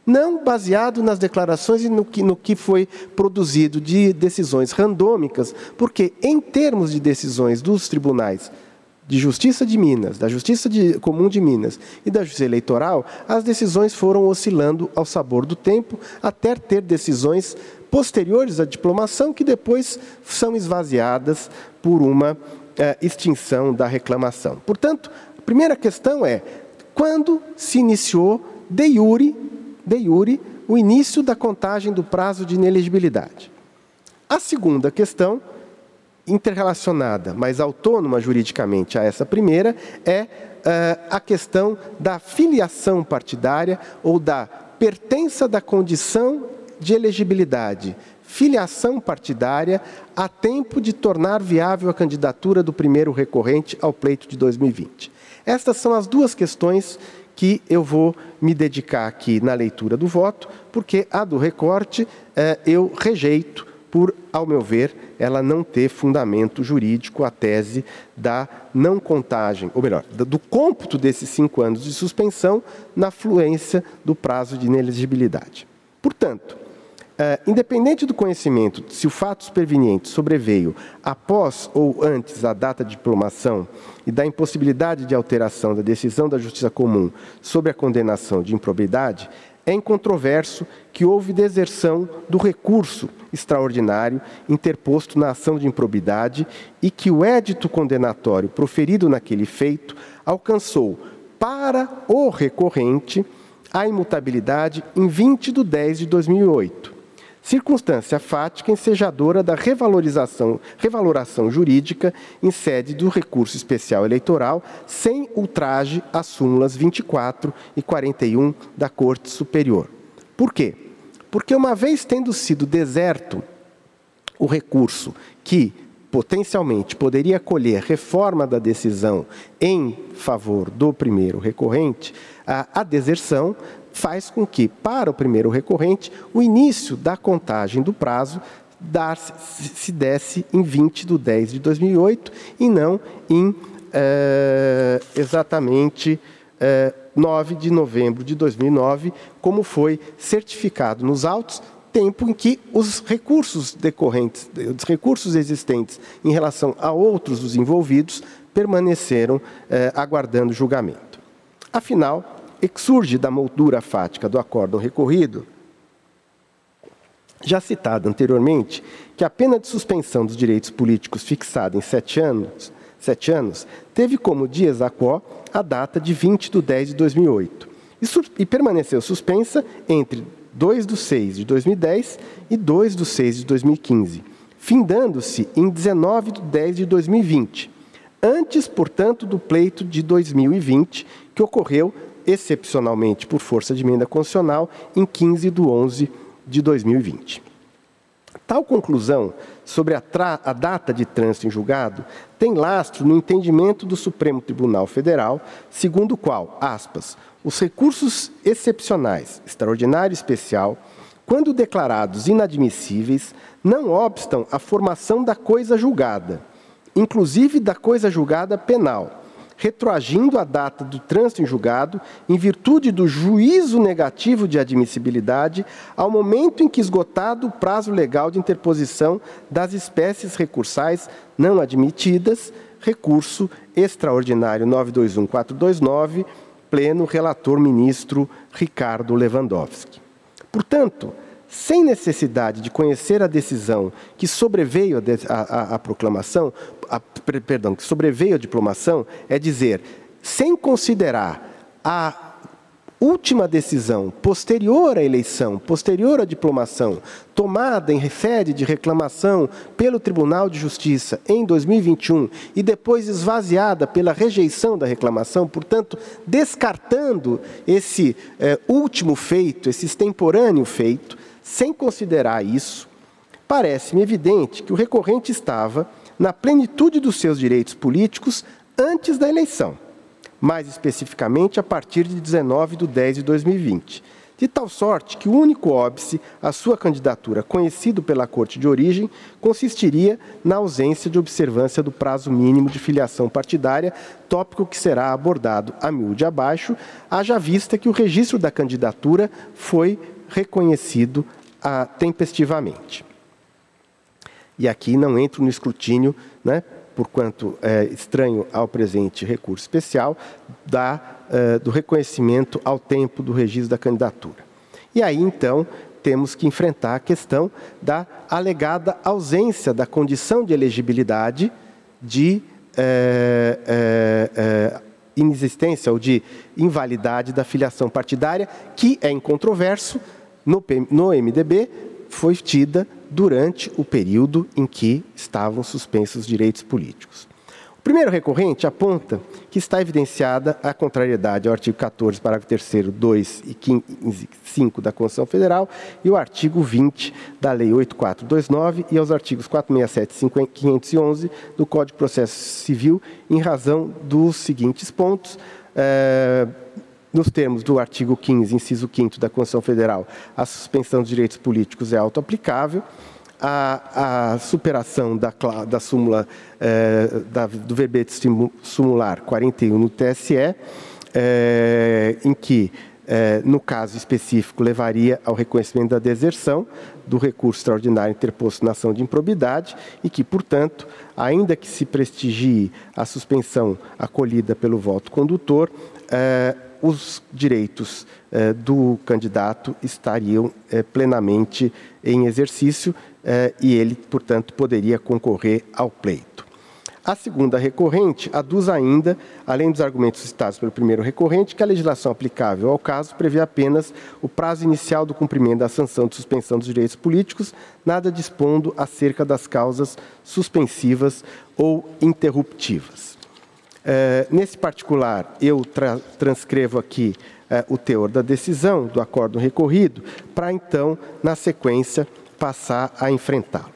não baseado nas declarações e no que, no que foi produzido de decisões randômicas, porque, em termos de decisões dos tribunais de Justiça de Minas, da Justiça de, Comum de Minas e da Justiça Eleitoral, as decisões foram oscilando ao sabor do tempo, até ter decisões posteriores à diplomação que depois são esvaziadas por uma eh, extinção da reclamação. Portanto, a primeira questão é quando se iniciou de iure de iure, o início da contagem do prazo de inelegibilidade. A segunda questão interrelacionada, mas autônoma juridicamente a essa primeira, é uh, a questão da filiação partidária ou da pertença da condição de elegibilidade, filiação partidária, a tempo de tornar viável a candidatura do primeiro recorrente ao pleito de 2020. Estas são as duas questões que eu vou me dedicar aqui na leitura do voto, porque a do recorte eh, eu rejeito por, ao meu ver, ela não ter fundamento jurídico a tese da não contagem, ou melhor, do cômputo desses cinco anos de suspensão na fluência do prazo de inelegibilidade. Portanto, Uh, independente do conhecimento se o fato superveniente sobreveio após ou antes a data de diplomação e da impossibilidade de alteração da decisão da Justiça Comum sobre a condenação de improbidade, é incontroverso que houve deserção do recurso extraordinário interposto na ação de improbidade e que o édito condenatório proferido naquele feito alcançou para o recorrente a imutabilidade em 20 de 10 de 2008 circunstância fática ensejadora da revalorização, revaloração jurídica em sede do recurso especial eleitoral, sem ultraje às súmulas 24 e 41 da Corte Superior. Por quê? Porque, uma vez tendo sido deserto o recurso que potencialmente poderia colher reforma da decisão em favor do primeiro recorrente, a, a deserção faz com que, para o primeiro recorrente, o início da contagem do prazo dar, se desse em 20 de 10 de 2008 e não em é, exatamente é, 9 de novembro de 2009, como foi certificado nos autos, tempo em que os recursos decorrentes, os recursos existentes em relação a outros dos envolvidos permaneceram é, aguardando julgamento. Afinal, exurge da moldura fática do acórdão recorrido, já citado anteriormente, que a pena de suspensão dos direitos políticos fixada em sete anos, sete anos teve como dias a quo a data de 20 de 10 de 2008 e, e permaneceu suspensa entre 2 de 6 de 2010 e 2 de 6 de 2015, findando-se em 19 de 10 de 2020, antes, portanto, do pleito de 2020, que ocorreu excepcionalmente por força de emenda constitucional, em 15 de 11 de 2020. Tal conclusão sobre a, a, data de trânsito em julgado tem lastro no entendimento do Supremo Tribunal Federal, segundo o qual, aspas, os recursos excepcionais, extraordinário e especial, quando declarados inadmissíveis, não obstam a formação da coisa julgada, inclusive da coisa julgada penal, retroagindo a data do trânsito em julgado, em virtude do juízo negativo de admissibilidade, ao momento em que esgotado o prazo legal de interposição das espécies recursais não admitidas, recurso extraordinário 921429, pleno relator ministro Ricardo Lewandowski. Portanto, sem necessidade de conhecer a decisão que sobreveio à proclamação, a, perdão, que sobreveio à diplomação, é dizer, sem considerar a última decisão posterior à eleição, posterior à diplomação, tomada em sede de reclamação pelo Tribunal de Justiça em 2021 e depois esvaziada pela rejeição da reclamação, portanto, descartando esse eh, último feito, esse extemporâneo feito, sem considerar isso, parece-me evidente que o recorrente estava na plenitude dos seus direitos políticos antes da eleição, mais especificamente a partir de 19 de 10 de 2020, de tal sorte que o único óbice à sua candidatura conhecido pela Corte de origem consistiria na ausência de observância do prazo mínimo de filiação partidária, tópico que será abordado a miúde abaixo, haja vista que o registro da candidatura foi reconhecido ah, tempestivamente. E aqui não entro no escrutínio, né, porquanto é estranho ao presente recurso especial, da, uh, do reconhecimento ao tempo do registro da candidatura. E aí, então, temos que enfrentar a questão da alegada ausência da condição de elegibilidade de é, é, é, inexistência ou de invalidade da filiação partidária, que é incontroverso, no, no MDB foi tida durante o período em que estavam suspensos os direitos políticos. O primeiro recorrente aponta que está evidenciada a contrariedade ao artigo 14, parágrafo 3 2 e 5 da Constituição Federal e o artigo 20 da Lei 8429 e aos artigos 467 e 511 do Código de Processo Civil em razão dos seguintes pontos. É, nos termos do artigo 15, inciso 5 da Constituição Federal, a suspensão dos direitos políticos é autoaplicável. A, a superação da, da súmula eh, da, do verbete sumular 41 no TSE, eh, em que, eh, no caso específico, levaria ao reconhecimento da deserção do recurso extraordinário interposto na ação de improbidade e que, portanto, ainda que se prestigie a suspensão acolhida pelo voto condutor, os direitos eh, do candidato estariam eh, plenamente em exercício eh, e ele, portanto, poderia concorrer ao pleito. A segunda recorrente aduz ainda, além dos argumentos citados pelo primeiro recorrente, que a legislação aplicável ao caso prevê apenas o prazo inicial do cumprimento da sanção de suspensão dos direitos políticos, nada dispondo acerca das causas suspensivas ou interruptivas. É, nesse particular, eu tra transcrevo aqui é, o teor da decisão do acordo recorrido, para então, na sequência, passar a enfrentá-lo.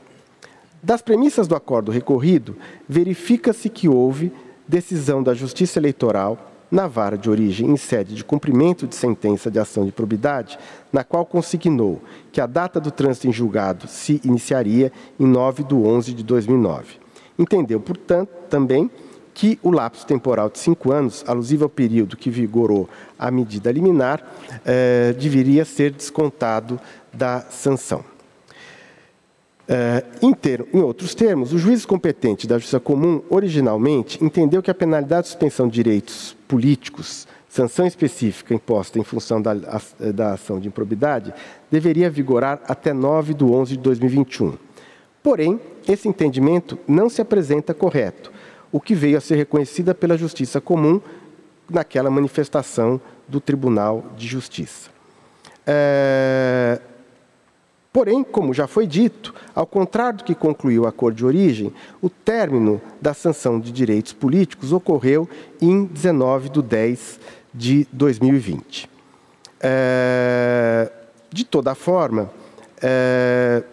Das premissas do acordo recorrido, verifica-se que houve decisão da Justiça Eleitoral na vara de origem em sede de cumprimento de sentença de ação de probidade, na qual consignou que a data do trânsito em julgado se iniciaria em 9 de 11 de 2009. Entendeu, portanto, também que o lapso temporal de cinco anos, alusivo ao período que vigorou a medida liminar, eh, deveria ser descontado da sanção. Eh, em, ter, em, outros termos, o juiz competente da Justiça Comum, originalmente, entendeu que a penalidade de suspensão de direitos políticos, sanção específica imposta em função da, da ação de improbidade, deveria vigorar até 9 de 11 de 2021. Porém, esse entendimento não se apresenta correto, o que veio a ser reconhecida pela Justiça Comum naquela manifestação do Tribunal de Justiça. É... Porém, como já foi dito, ao contrário do que concluiu o acordo de origem, o término da sanção de direitos políticos ocorreu em 19 de 10 de 2020. É... De toda forma, é...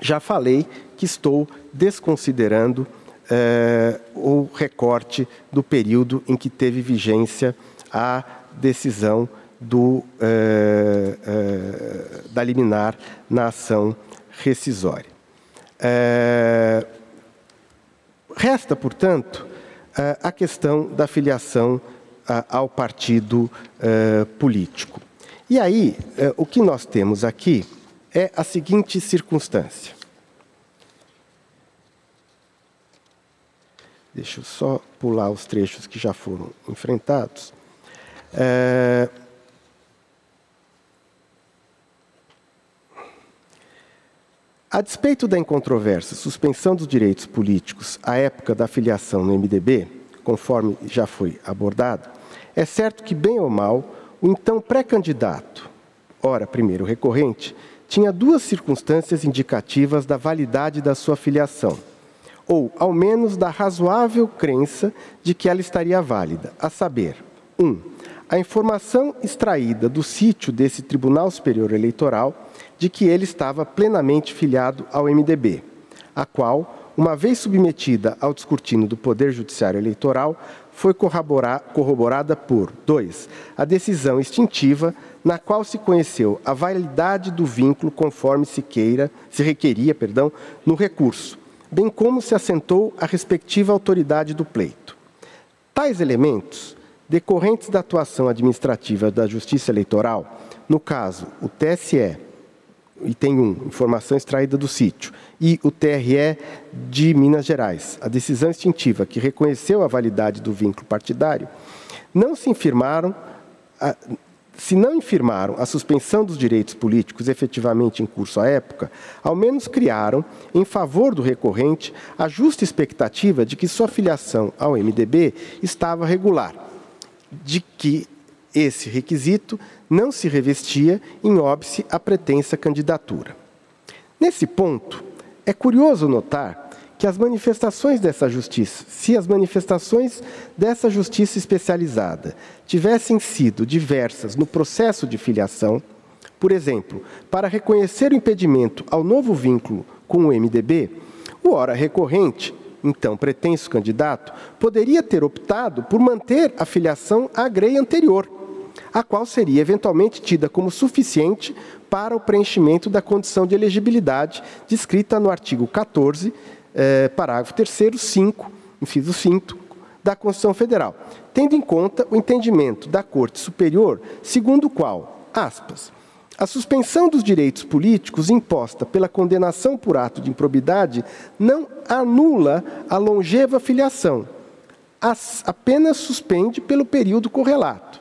já falei que estou desconsiderando eh, o recorte do período em que teve vigência a decisão do, eh, eh, da liminar na ação rescisória. resta, portanto, a questão da filiação ao partido político. E aí, o que nós temos aqui é a seguinte circunstância. Deixa eu só pular os trechos que já foram enfrentados. É... A despeito da incontroversa suspensão dos direitos políticos à época da filiação no MDB, conforme já foi abordado, é certo que, bem ou mal, o então pré-candidato, ora primeiro recorrente, tinha duas circunstâncias indicativas da validade da sua filiação ou ao menos da razoável crença de que ela estaria válida, a saber, 1. Um, a informação extraída do sítio desse Tribunal Superior Eleitoral de que ele estava plenamente filiado ao MDB, a qual, uma vez submetida ao descortino do Poder Judiciário Eleitoral, foi corroborada por 2. A decisão extintiva na qual se conheceu a validade do vínculo conforme se queira, se requeria, perdão, no recurso, bem como se assentou a respectiva autoridade do pleito. Tais elementos, decorrentes da atuação administrativa da Justiça Eleitoral, no caso, o TSE, item 1, informação extraída do sítio, e o TRE de Minas Gerais, a decisão extintiva que reconheceu a validade do vínculo partidário, não se infirmaram, se não infirmaram a suspensão dos direitos políticos efetivamente em curso à época, ao menos criaram, em favor do recorrente, a justa expectativa de que sua filiação ao MDB estava regular, de que esse requisito não se revestia em óbice à pretensa candidatura. Nesse ponto, é curioso notar que as manifestações dessa justiça, se as manifestações dessa justiça especializada tivessem sido diversas no processo de filiação, por exemplo, para reconhecer o impedimento ao novo vínculo com o MDB, o ora recorrente, então pretenso candidato, poderia ter optado por manter a filiação à grei anterior, a qual seria eventualmente tida como suficiente para o preenchimento da condição de elegibilidade descrita no artigo 14 é, parágrafo 3 5, inciso 5, da Constituição Federal, tendo em conta o entendimento da Corte Superior, segundo o qual, aspas, a suspensão dos direitos políticos imposta pela condenação por ato de improbidade não anula a longeva filiação, apenas suspende pelo período correlato.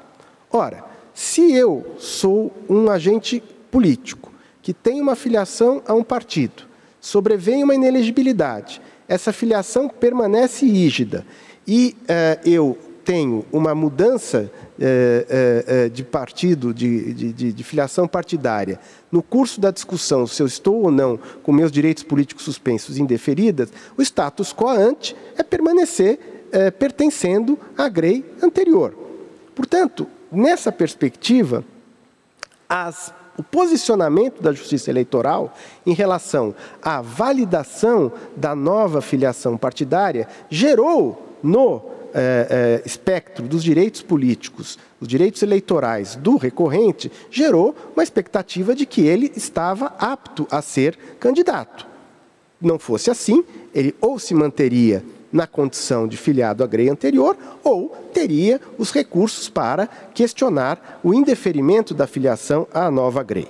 Ora, se eu sou um agente político que tem uma filiação a um partido sobrevém uma inelegibilidade, essa filiação permanece rígida e eh, eu tenho uma mudança eh, eh, de partido, de, de, de, filiação partidária, no curso da discussão se eu estou ou não com meus direitos políticos suspensos e indeferidas, o status quo ante é permanecer pertencendo à grei anterior. Portanto, nessa perspectiva, as o posicionamento da Justiça Eleitoral em relação à validação da nova filiação partidária gerou no é, é, espectro dos direitos políticos, os direitos eleitorais do recorrente, gerou uma expectativa de que ele estava apto a ser candidato. Não fosse assim, ele ou se manteria na condição de filiado à grei anterior, ou teria os recursos para questionar o indeferimento da filiação à nova grei.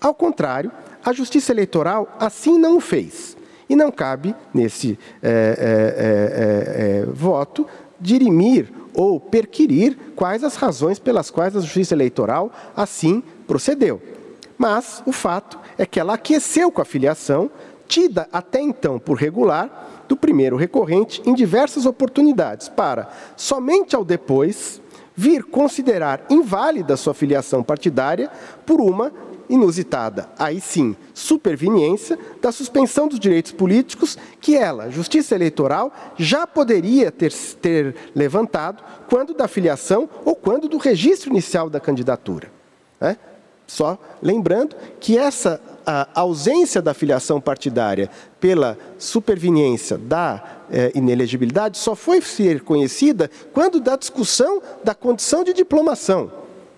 Ao contrário, a Justiça Eleitoral assim não o fez. E não cabe, nesse é, é, é, voto, dirimir ou perquirir quais as razões pelas quais a Justiça Eleitoral assim procedeu. Mas o fato é que ela aqueceu com a filiação, tida até então por regular, do primeiro recorrente em diversas oportunidades, para, somente ao depois, vir considerar inválida sua filiação partidária por uma inusitada, aí sim, superveniência da suspensão dos direitos políticos que ela, Justiça Eleitoral, já poderia ter, ter levantado quando da filiação ou quando do registro inicial da candidatura. Né? Só lembrando que essa a ausência da filiação partidária pela superveniência da eh, inelegibilidade só foi ser conhecida quando da discussão da condição de diplomação,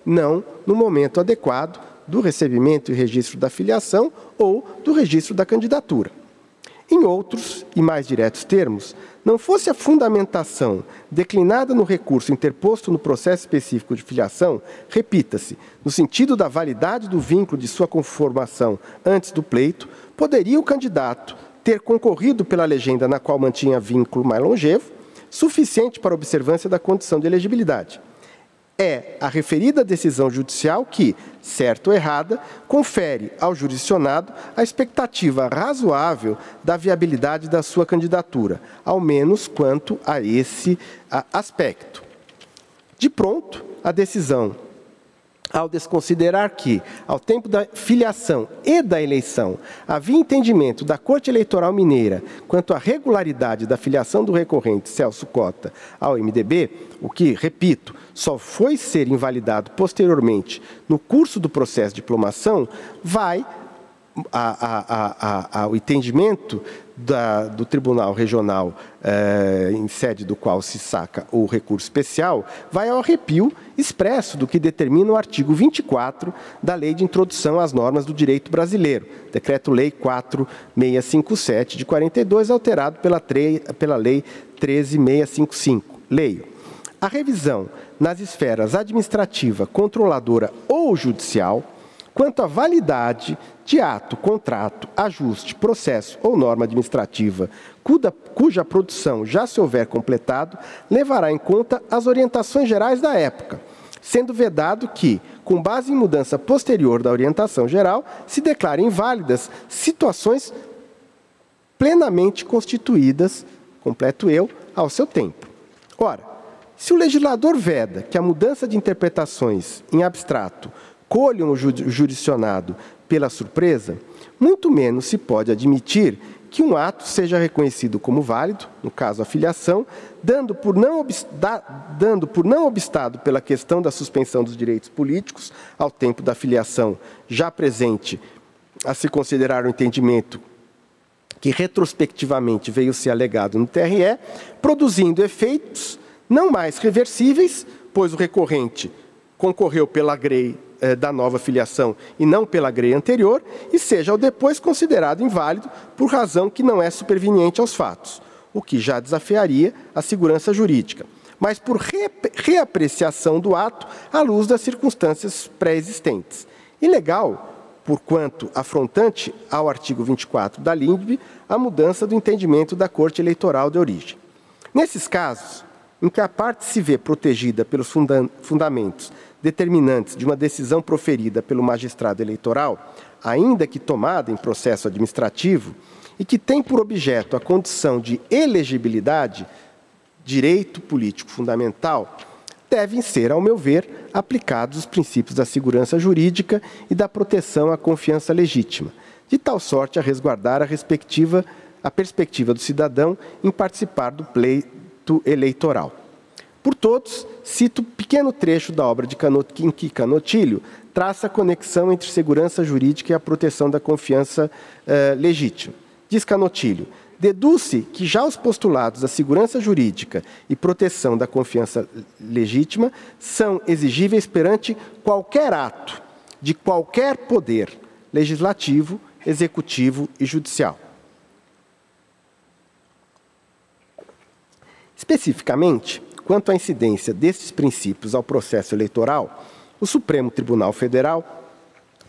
não no momento adequado do recebimento e registro da filiação ou do registro da candidatura. Em outros e mais diretos termos, não fosse a fundamentação declinada no recurso interposto no processo específico de filiação, repita-se, no sentido da validade do vínculo de sua conformação antes do pleito, poderia o candidato ter concorrido pela legenda na qual mantinha vínculo mais longevo, suficiente para observância da condição de elegibilidade é a referida decisão judicial que, certo ou errada, confere ao jurisdicionado a expectativa razoável da viabilidade da sua candidatura, ao menos quanto a esse aspecto. De pronto, a decisão ao desconsiderar que, ao tempo da filiação e da eleição, havia entendimento da Corte Eleitoral Mineira quanto à regularidade da filiação do recorrente Celso Cota ao MDB, o que, repito, só foi ser invalidado posteriormente no curso do processo de diplomação, vai ao entendimento da, do Tribunal Regional, eh, em sede do qual se saca o recurso especial, vai ao arrepio expresso do que determina o artigo 24 da Lei de Introdução às Normas do Direito Brasileiro, Decreto-Lei 4657 de 42, alterado pela, pela Lei 13655. Leio. A revisão nas esferas administrativa, controladora ou judicial, quanto à validade de ato, contrato, ajuste, processo ou norma administrativa cuja, cuja produção já se houver completado, levará em conta as orientações gerais da época, sendo vedado que, com base em mudança posterior da orientação geral, se declarem válidas situações plenamente constituídas, completo eu, ao seu tempo. Ora, se o legislador veda que a mudança de interpretações em abstrato colham o jurisdicionado pela surpresa, muito menos se pode admitir que um ato seja reconhecido como válido, no caso a filiação, dando por, não dando por não obstado pela questão da suspensão dos direitos políticos ao tempo da filiação já presente a se considerar o entendimento que retrospectivamente veio ser alegado no TRE, produzindo efeitos não mais reversíveis, pois o recorrente concorreu pela grei eh, da nova filiação e não pela grei anterior, e seja ao depois considerado inválido por razão que não é superveniente aos fatos, o que já desafiaria a segurança jurídica, mas por re reapreciação do ato à luz das circunstâncias pré-existentes. Ilegal, porquanto afrontante ao artigo 24 da LINDB, a mudança do entendimento da Corte Eleitoral de origem. Nesses casos, em que a parte se vê protegida pelos funda fundamentos determinantes de uma decisão proferida pelo magistrado eleitoral, ainda que tomada em processo administrativo, e que tem por objeto a condição de elegibilidade, direito político fundamental, devem ser, ao meu ver, aplicados os princípios da segurança jurídica e da proteção à confiança legítima, de tal sorte a resguardar a, respectiva, a perspectiva do cidadão em participar do pleito eleitoral. Por todos, cito um pequeno trecho da obra de Quinqui Canotilho, traça a conexão entre segurança jurídica e a proteção da confiança uh, legítima. Diz Canotilho, deduz-se que já os postulados da segurança jurídica e proteção da confiança legítima são exigíveis perante qualquer ato de qualquer poder legislativo, executivo e judicial. Especificamente, Quanto à incidência destes princípios ao processo eleitoral, o Supremo Tribunal Federal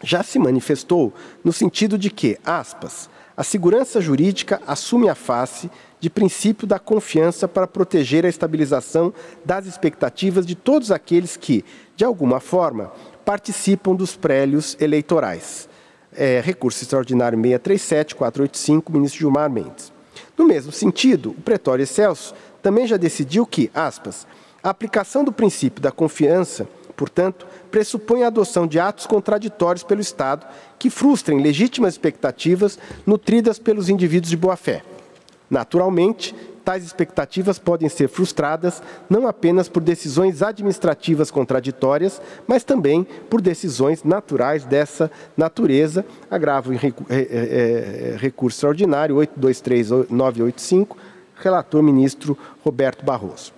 já se manifestou no sentido de que, aspas, a segurança jurídica assume a face de princípio da confiança para proteger a estabilização das expectativas de todos aqueles que, de alguma forma, participam dos prélios eleitorais. É, recurso extraordinário 637-485, ministro Gilmar Mendes. No mesmo sentido, o Pretório Excelso também já decidiu que, aspas, a aplicação do princípio da confiança, portanto, pressupõe a adoção de atos contraditórios pelo Estado que frustrem legítimas expectativas nutridas pelos indivíduos de boa-fé. Naturalmente, tais expectativas podem ser frustradas não apenas por decisões administrativas contraditórias, mas também por decisões naturais dessa natureza. Agravo em recurso extraordinário 823985 relator ministro Roberto Barroso.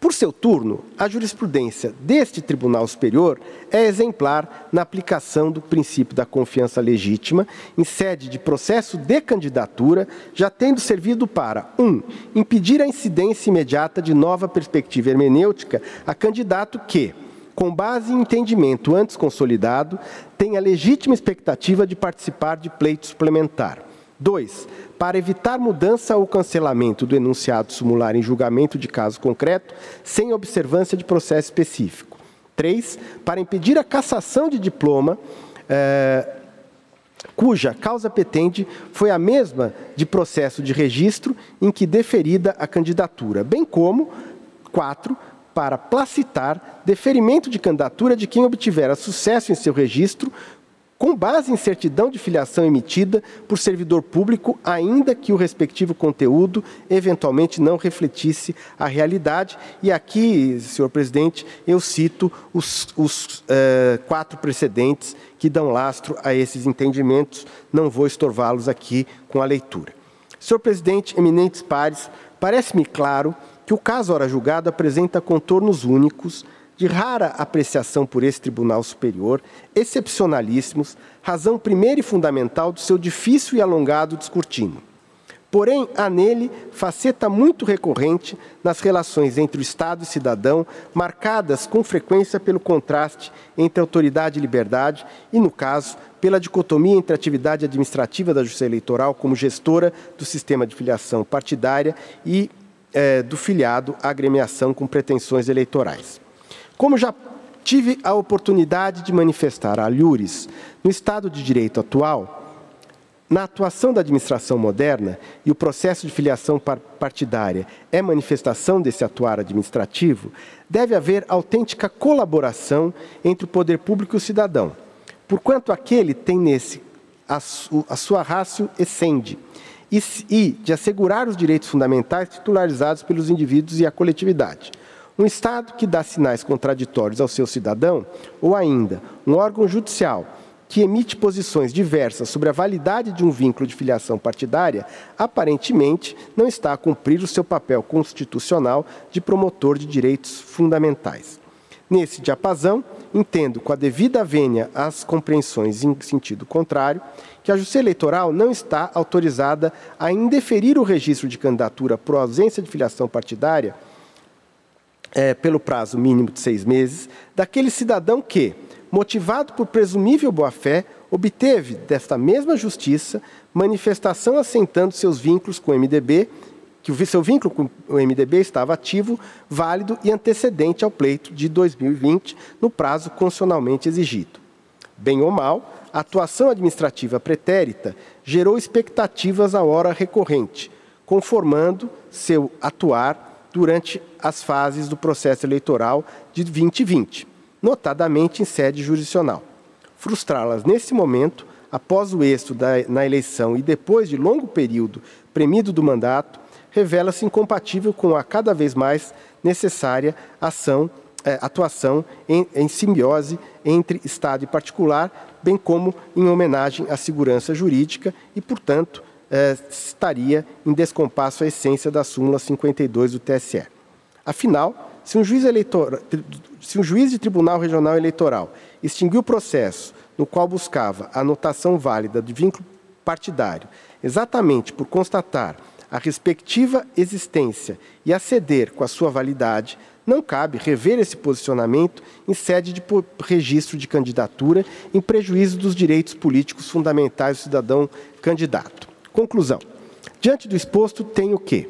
Por seu turno, a jurisprudência deste Tribunal Superior é exemplar na aplicação do princípio da confiança legítima em sede de processo de candidatura, já tendo servido para 1. Um, impedir a incidência imediata de nova perspectiva hermenêutica a candidato que, com base em entendimento antes consolidado, tenha legítima expectativa de participar de pleito suplementar. 2 para evitar mudança ou cancelamento do enunciado sumular em julgamento de caso concreto, sem observância de processo específico. 3. Para impedir a cassação de diploma, eh, cuja causa petente foi a mesma de processo de registro em que deferida a candidatura, bem como 4 para placitar deferimento de candidatura de quem obtiver sucesso em seu registro com base em certidão de filiação emitida por servidor público, ainda que o respectivo conteúdo eventualmente não refletisse a realidade. E aqui, senhor presidente, eu cito os, os uh, quatro precedentes que dão lastro a esses entendimentos, não vou estorvá-los aqui com a leitura. Senhor presidente, eminentes pares, parece-me claro que o caso ora julgado apresenta contornos únicos de rara apreciação por esse Tribunal Superior, excepcionalíssimos, razão primeira e fundamental do seu difícil e alongado descortino. Porém, há nele faceta muito recorrente nas relações entre o Estado e cidadão, marcadas com frequência pelo contraste entre autoridade e liberdade, e, no caso, pela dicotomia entre a atividade administrativa da Justiça Eleitoral como gestora do sistema de filiação partidária e é, do filiado à agremiação com pretensões eleitorais. Como já tive a oportunidade de manifestar a Alhures, no Estado de Direito atual, na atuação da administração moderna, e o processo de filiação partidária é manifestação desse atuar administrativo, deve haver autêntica colaboração entre o poder público e o cidadão, porquanto aquele tem nesse a, su, a sua rácio excende, e, e de assegurar os direitos fundamentais titularizados pelos indivíduos e a coletividade. Um Estado que dá sinais contraditórios ao seu cidadão, ou ainda um órgão judicial que emite posições diversas sobre a validade de um vínculo de filiação partidária, aparentemente não está a cumprir o seu papel constitucional de promotor de direitos fundamentais. Nesse diapasão, entendo com a devida vênia às compreensões em sentido contrário, que a Justiça Eleitoral não está autorizada a indeferir o registro de candidatura por ausência de filiação partidária é, pelo prazo mínimo de seis meses daquele cidadão que, motivado por presumível boa-fé, obteve desta mesma justiça manifestação assentando seus vínculos com o MDB, que o seu vínculo com o MDB estava ativo, válido e antecedente ao pleito de 2020, no prazo constitucionalmente exigido. Bem ou mal, a atuação administrativa pretérita gerou expectativas à hora recorrente, conformando seu atuar durante as fases do processo eleitoral de 2020 notadamente em sede jurisdicional. Frustrá-las nesse momento, após o êxito da, na eleição e depois de longo período premido do mandato, revela-se incompatível com a cada vez mais necessária ação, é, atuação em, em simbiose entre Estado e particular, bem como em homenagem à segurança jurídica e, portanto, é, estaria em descompasso à essência da súmula 52 do TSE. Afinal, se um juiz, eleitor, se um juiz de tribunal regional eleitoral extinguiu o processo no qual buscava a anotação válida de vínculo partidário, exatamente por constatar a respectiva existência e aceder com a sua validade, não cabe rever esse posicionamento em sede de registro de candidatura em prejuízo dos direitos políticos fundamentais do cidadão candidato. Conclusão. Diante do exposto, tenho que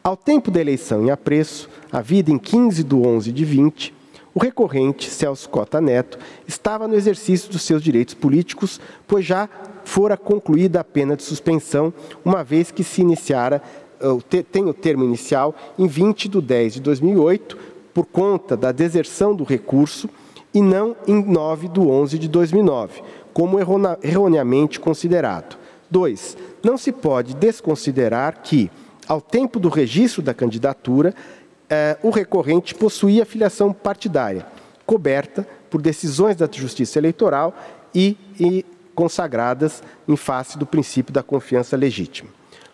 ao tempo da eleição em apreço, a vida em 15 de 11 de 20, o recorrente, Celso Cota Neto, estava no exercício dos seus direitos políticos, pois já fora concluída a pena de suspensão, uma vez que se iniciara, tem o termo inicial, em 20 de 10 de 2008, por conta da deserção do recurso, e não em 9 de 11 de 2009, como erroneamente considerado. 2. Não se pode desconsiderar que, ao tempo do registro da candidatura, eh, o recorrente possuía filiação partidária, coberta por decisões da Justiça Eleitoral e, e consagradas em face do princípio da confiança legítima.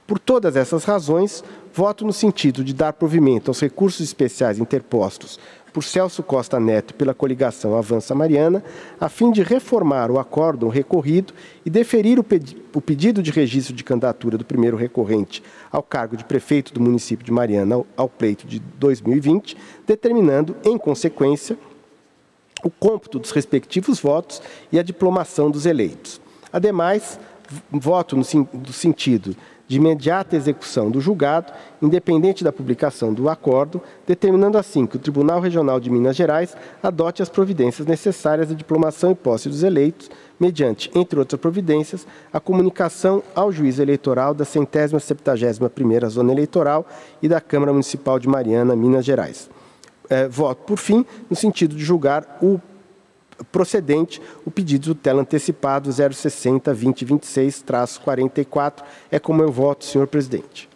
Por todas essas razões, voto no sentido de dar provimento aos recursos especiais interpostos por Celso Costa Neto pela coligação Avança Mariana, a fim de reformar o acórdão recorrido e deferir o, pedi o pedido de registro de candidatura do primeiro recorrente ao cargo de prefeito do município de Mariana ao, ao pleito de 2020, determinando, em consequência, o cômputo dos respectivos votos e a diplomação dos eleitos. Ademais, voto no, no sentido de imediata execução do julgado, independente da publicação do acordo, determinando assim que o Tribunal Regional de Minas Gerais adote as providências necessárias à diplomação e posse dos eleitos, mediante, entre outras providências, a comunicação ao juiz eleitoral da centésima septagésima primeira zona eleitoral e da Câmara Municipal de Mariana, Minas Gerais. É, voto, por fim, no sentido de julgar o procedente o pedido de tutela antecipado 060 2026-44. É como eu voto, senhor presidente.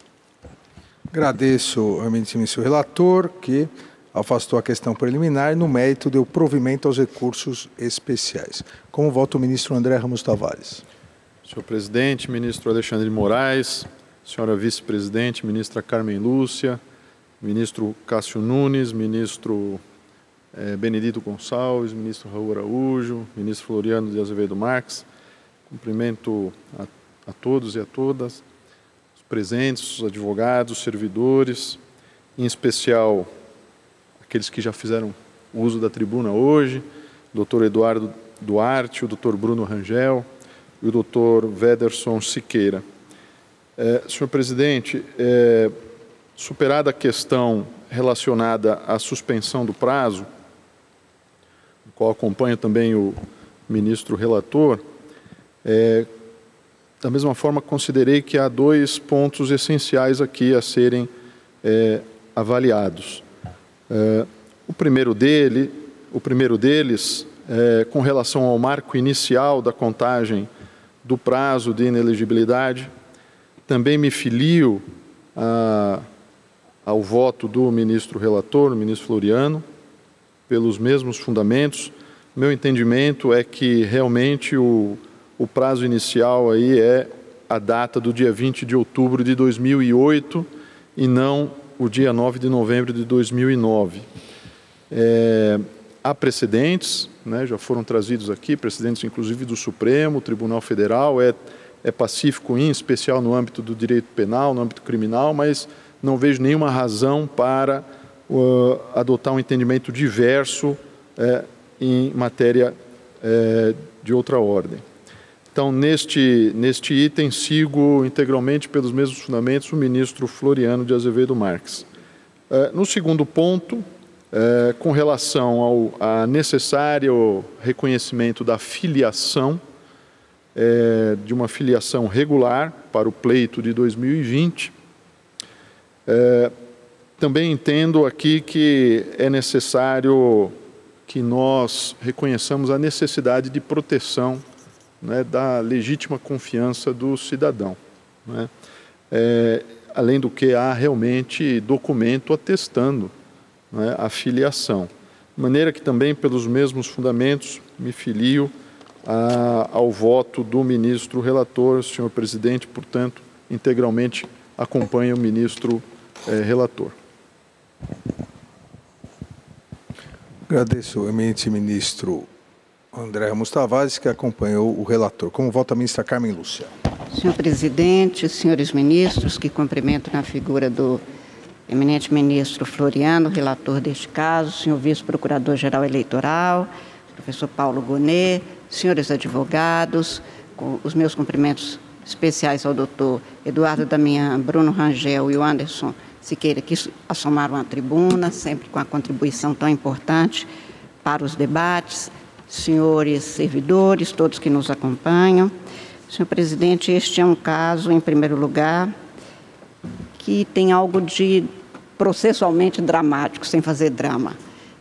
Agradeço ao ministro relator, que afastou a questão preliminar e, no mérito, deu provimento aos recursos especiais. Como voto o ministro André Ramos Tavares. Senhor presidente, ministro Alexandre de Moraes, senhora vice-presidente, ministra Carmen Lúcia, ministro Cássio Nunes, ministro Benedito Gonçalves, ministro Raul Araújo, ministro Floriano de Azevedo Marques. Cumprimento a, a todos e a todas, os presentes, os advogados, os servidores, em especial aqueles que já fizeram uso da tribuna hoje, doutor Eduardo Duarte, o doutor Bruno Rangel e o doutor Wederson Siqueira. É, senhor presidente, é, superada a questão relacionada à suspensão do prazo, qual acompanha também o ministro relator, é, da mesma forma considerei que há dois pontos essenciais aqui a serem é, avaliados. É, o primeiro dele, o primeiro deles é, com relação ao marco inicial da contagem do prazo de inelegibilidade. Também me filio a, ao voto do ministro relator, o ministro Floriano, pelos mesmos fundamentos. Meu entendimento é que realmente o, o prazo inicial aí é a data do dia 20 de outubro de 2008 e não o dia 9 de novembro de 2009. É, há precedentes, né, já foram trazidos aqui, precedentes inclusive do Supremo, Tribunal Federal, é, é pacífico em especial no âmbito do direito penal, no âmbito criminal, mas não vejo nenhuma razão para uh, adotar um entendimento diverso é, em matéria é, de outra ordem. Então, neste, neste item, sigo integralmente pelos mesmos fundamentos o ministro Floriano de Azevedo Marques. É, no segundo ponto, com relação ao a necessário reconhecimento da filiação, de uma filiação regular para o pleito de 2020, é, também entendo aqui que é necessário que nós reconheçamos a necessidade de proteção né, da legítima confiança do cidadão. Né? É, além do que há realmente documento atestando né, a filiação. De maneira que também, pelos mesmos fundamentos, me filio a, ao voto do ministro relator, senhor presidente, portanto, integralmente acompanha o ministro é, relator. Agradeço, eminente ministro André Ramos Tavares, que acompanhou o relator. Como vota a ministra Carmen Lúcia? Senhor presidente, senhores ministros, que cumprimento na figura do eminente ministro Floriano, relator deste caso, senhor vice-procurador-geral eleitoral, professor Paulo Gonet, senhores advogados, os meus cumprimentos especiais ao doutor Eduardo Damião, Bruno Rangel e o Anderson Siqueira, que assomaram a tribuna, sempre com a contribuição tão importante para os debates, senhores servidores, todos que nos acompanham. Senhor presidente, este é um caso, em primeiro lugar, que tem algo de processualmente dramático, sem fazer drama.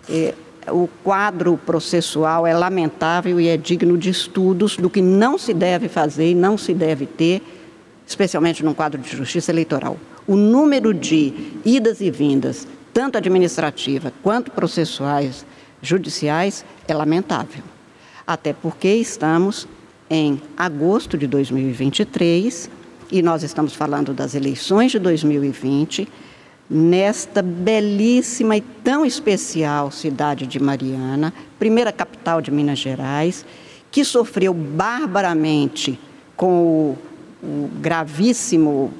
É, o quadro processual é lamentável e é digno de estudos do que não se deve fazer e não se deve ter, especialmente num quadro de justiça eleitoral. O número de idas e vindas, tanto administrativa quanto processuais, judiciais é lamentável. Até porque estamos em agosto de 2023 e nós estamos falando das eleições de 2020 nesta belíssima e tão especial cidade de Mariana, primeira capital de Minas Gerais, que sofreu barbaramente com o, o gravíssimo,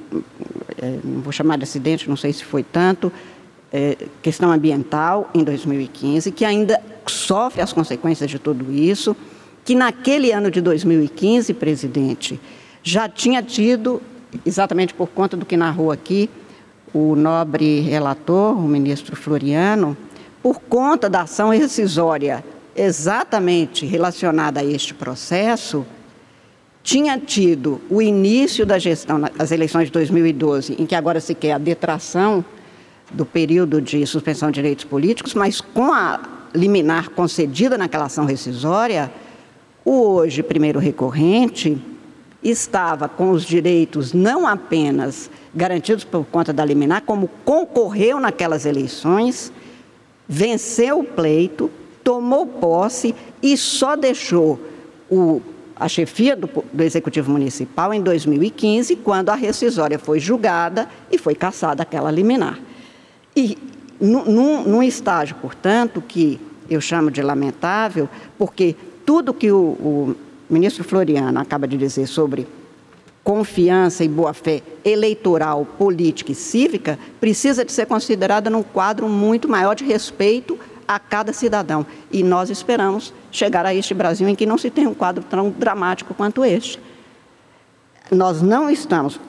é, não vou chamar de acidente, não sei se foi tanto, é, questão ambiental em 2015, que ainda sofre as consequências de tudo isso, que naquele ano de 2015, presidente, já tinha tido, exatamente por conta do que narrou aqui o nobre relator, o ministro Floriano, por conta da ação rescisória exatamente relacionada a este processo, tinha tido o início da gestão, as eleições de 2012, em que agora se quer a detração do período de suspensão de direitos políticos, mas com a liminar concedida naquela ação rescisória, o hoje primeiro recorrente estava com os direitos não apenas garantidos por conta da liminar, como concorreu naquelas eleições, venceu o pleito, tomou posse e só deixou o, a chefia do, do Executivo Municipal em 2015, quando a rescisória foi julgada e foi cassada aquela liminar. E num, num estágio, portanto, que eu chamo de lamentável, porque tudo que o, o ministro Floriano acaba de dizer sobre confiança e boa-fé eleitoral, política e cívica precisa de ser considerada num quadro muito maior de respeito a cada cidadão. E nós esperamos chegar a este Brasil em que não se tem um quadro tão dramático quanto este. Nós não estamos,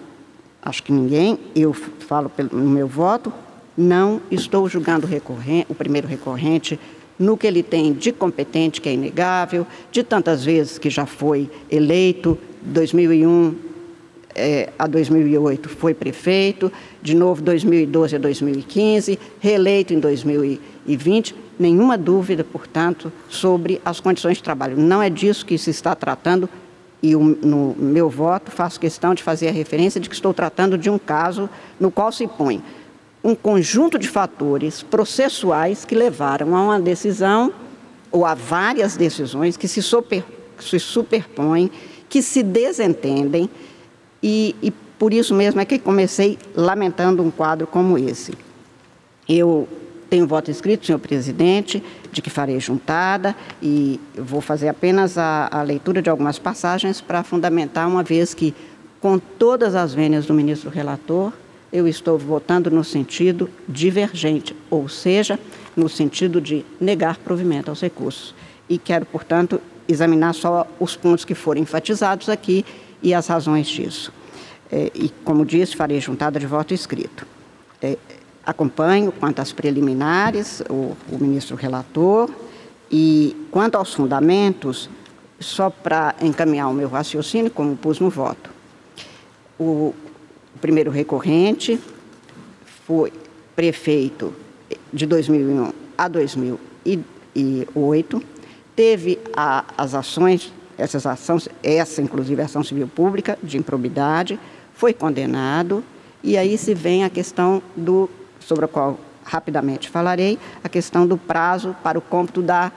acho que ninguém, eu falo no meu voto, não estou julgando o, o primeiro recorrente no que ele tem de competente, que é inegável, de tantas vezes que já foi eleito, 2001 é, a 2008 foi prefeito, de novo 2012 a 2015, reeleito em 2020, nenhuma dúvida, portanto, sobre as condições de trabalho. Não é disso que se está tratando e o, no meu voto faço questão de fazer a referência de que estou tratando de um caso no qual se põe um conjunto de fatores processuais que levaram a uma decisão ou a várias decisões que se, super, se superpõem, que se desentendem e, e por isso mesmo é que comecei lamentando um quadro como esse. Eu tenho voto escrito, senhor presidente, de que farei juntada e vou fazer apenas a, a leitura de algumas passagens para fundamentar, uma vez que, com todas as vênias do ministro relator, eu estou votando no sentido divergente, ou seja, no sentido de negar provimento aos recursos. E quero, portanto, examinar só os pontos que foram enfatizados aqui e as razões disso. É, e, como disse, farei juntada de voto escrito. É, acompanho quanto às preliminares, o, o ministro relator, e quanto aos fundamentos, só para encaminhar o meu raciocínio, como pus no voto. O, primeiro recorrente foi prefeito de 2001 a 2008, teve a, as ações, essas ações, essa inclusive a ação civil pública de improbidade, foi condenado, e aí se vem a questão do sobre a qual rapidamente falarei, a questão do prazo para o cômputo da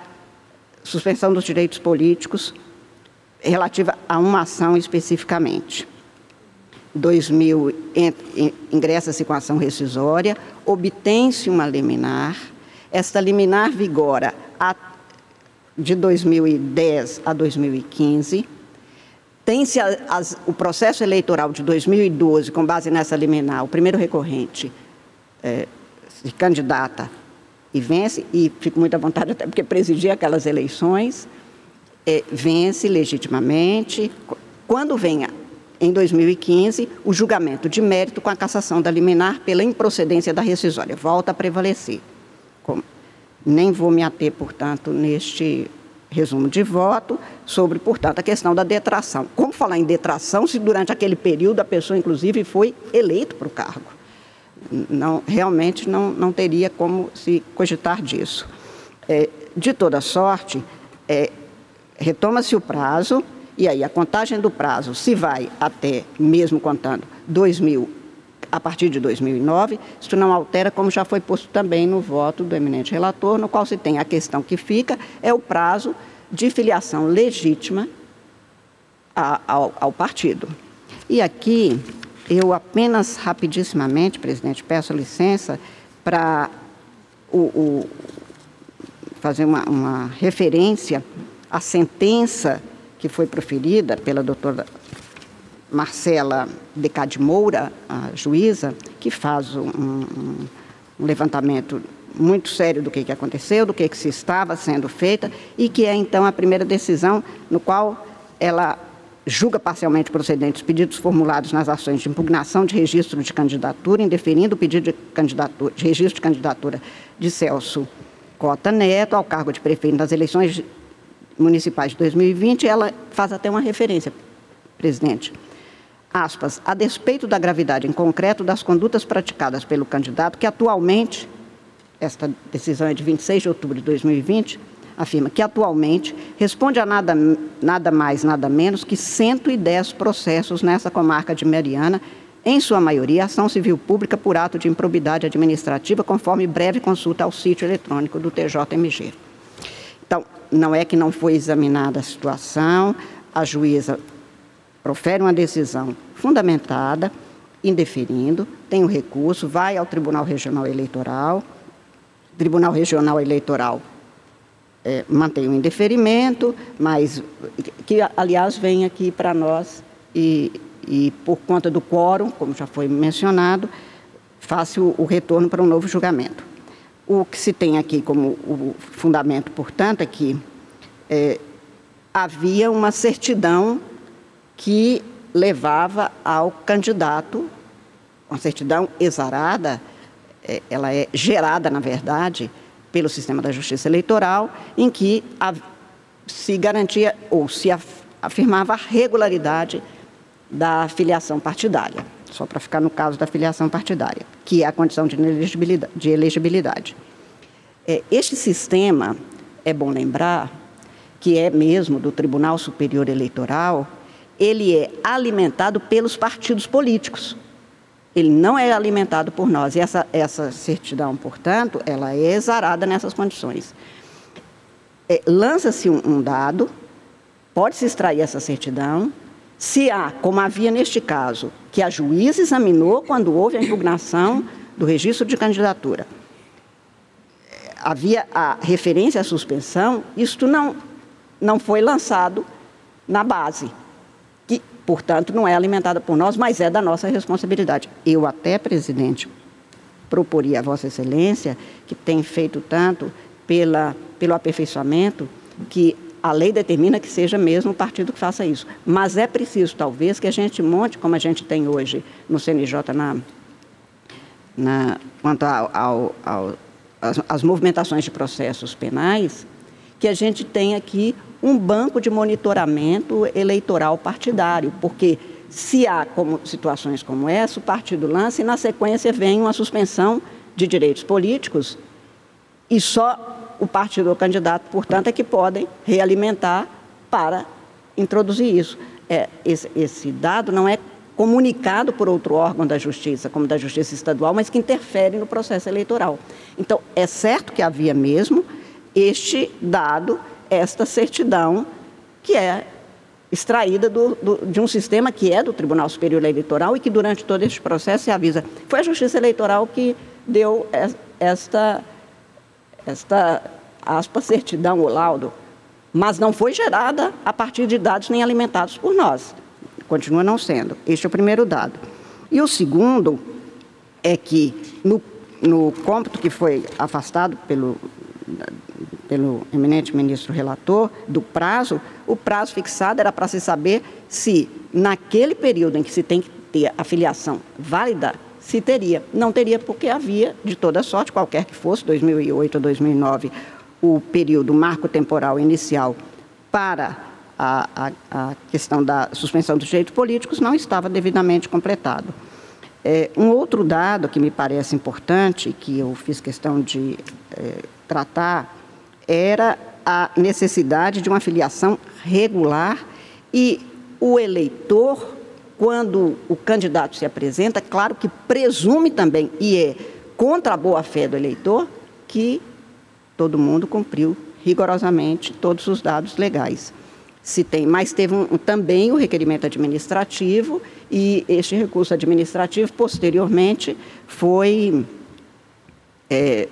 suspensão dos direitos políticos relativa a uma ação especificamente. 2000 ingressa-se com ação rescisória, obtém-se uma liminar, esta liminar vigora a, de 2010 a 2015, tem-se o processo eleitoral de 2012, com base nessa liminar, o primeiro recorrente é, se candidata e vence, e fico muito à vontade até porque presidi aquelas eleições, é, vence legitimamente. Quando venha, em 2015, o julgamento de mérito com a cassação da liminar pela improcedência da rescisória, volta a prevalecer. Como, nem vou me ater, portanto, neste resumo de voto sobre, portanto, a questão da detração. Como falar em detração se durante aquele período a pessoa, inclusive, foi eleito para o cargo? Não, realmente não, não teria como se cogitar disso. É, de toda sorte, é, retoma-se o prazo, e aí a contagem do prazo se vai até, mesmo contando, 2000, a partir de 2009, isso não altera, como já foi posto também no voto do eminente relator, no qual se tem a questão que fica, é o prazo de filiação legítima a, ao, ao partido. E aqui eu apenas rapidissimamente, presidente, peço licença para o, o, fazer uma, uma referência à sentença que foi proferida pela doutora Marcela Decade Moura, a juíza, que faz um, um, um, levantamento muito sério do que, que aconteceu, do que, que se estava sendo feita, e que é então a primeira decisão no qual ela julga parcialmente procedentes pedidos formulados nas ações de impugnação de registro de candidatura, indeferindo o pedido de, candidatura, de registro de candidatura de Celso Cota Neto ao cargo de prefeito nas eleições municipais de 2020. Ela faz até uma referência, presidente. Aspas, a despeito da gravidade em concreto das condutas praticadas pelo candidato, que atualmente, esta decisão é de 26 de outubro de 2020, afirma que atualmente responde a nada, nada mais, nada menos que 110 processos nessa comarca de Mariana, em sua maioria ação civil pública por ato de improbidade administrativa, conforme breve consulta ao sítio eletrônico do TJMG. Então, não é que não foi examinada a situação, a juíza profere uma decisão fundamentada, indeferindo, tem o recurso, vai ao Tribunal Regional Eleitoral, Tribunal Regional Eleitoral é, mantém o indeferimento, mas que, aliás, vem aqui para nós e, e, por conta do quórum, como já foi mencionado, faça o, o retorno para um novo julgamento. O que se tem aqui como o fundamento, portanto, é que é, havia uma certidão que levava ao candidato, uma certidão exarada, é, ela é gerada, na verdade, pelo sistema da justiça eleitoral, em que a, se garantia ou se afirmava a regularidade da filiação partidária, só para ficar no caso da filiação partidária, que é a condição de elegibilidade. De elegibilidade. É, este sistema, é bom lembrar, que é mesmo do Tribunal Superior Eleitoral, ele é alimentado pelos partidos políticos. Ele não é alimentado por nós. E essa, essa certidão, portanto, ela é exarada nessas condições. É, Lança-se um, um dado, pode-se extrair essa certidão, se há, como havia neste caso, que a juíza examinou quando houve a impugnação do registro de candidatura, havia a referência à suspensão, isto não, não foi lançado na base, portanto, não é alimentada por nós, mas é da nossa responsabilidade. Eu até, presidente, proporia a Vossa Excelência, que tem feito tanto pela, pelo aperfeiçoamento, que a lei determina que seja mesmo o partido que faça isso. Mas é preciso, talvez, que a gente monte, como a gente tem hoje no CNJ, na, na, quanto ao, ao, ao as, as movimentações de processos penais, que a gente tenha aqui um banco de monitoramento eleitoral partidário, porque se há como, situações como essa, o partido lança e na sequência vem uma suspensão de direitos políticos e só o partido ou candidato, portanto, é que podem realimentar para introduzir isso. É, esse, esse dado não é comunicado por outro órgão da Justiça, como da Justiça Estadual, mas que interfere no processo eleitoral. Então, é certo que havia mesmo este dado, esta certidão, que é extraída do, do, de um sistema que é do Tribunal Superior Eleitoral e que durante todo este processo se avisa. Foi a Justiça Eleitoral que deu esta esta certidão ou laudo, mas não foi gerada a partir de dados nem alimentados por nós. Continua não sendo. Este é o primeiro dado. E o segundo é que no, no cômputo que foi afastado pelo, pelo eminente ministro relator do prazo, o prazo fixado era para se saber se naquele período em que se tem que ter a filiação válida se teria. Não teria porque havia, de toda sorte, qualquer que fosse, 2008 ou 2009, o período marco temporal inicial para a, a, a questão da suspensão dos direitos políticos não estava devidamente completado. É, um outro dado que me parece importante, que eu fiz questão de é, tratar, era a necessidade de uma filiação regular e o eleitor quando o candidato se apresenta, claro que presume também, e é contra a boa-fé do eleitor, que todo mundo cumpriu rigorosamente todos os dados legais. Se tem, mas teve um, também o requerimento administrativo e este recurso administrativo posteriormente foi é,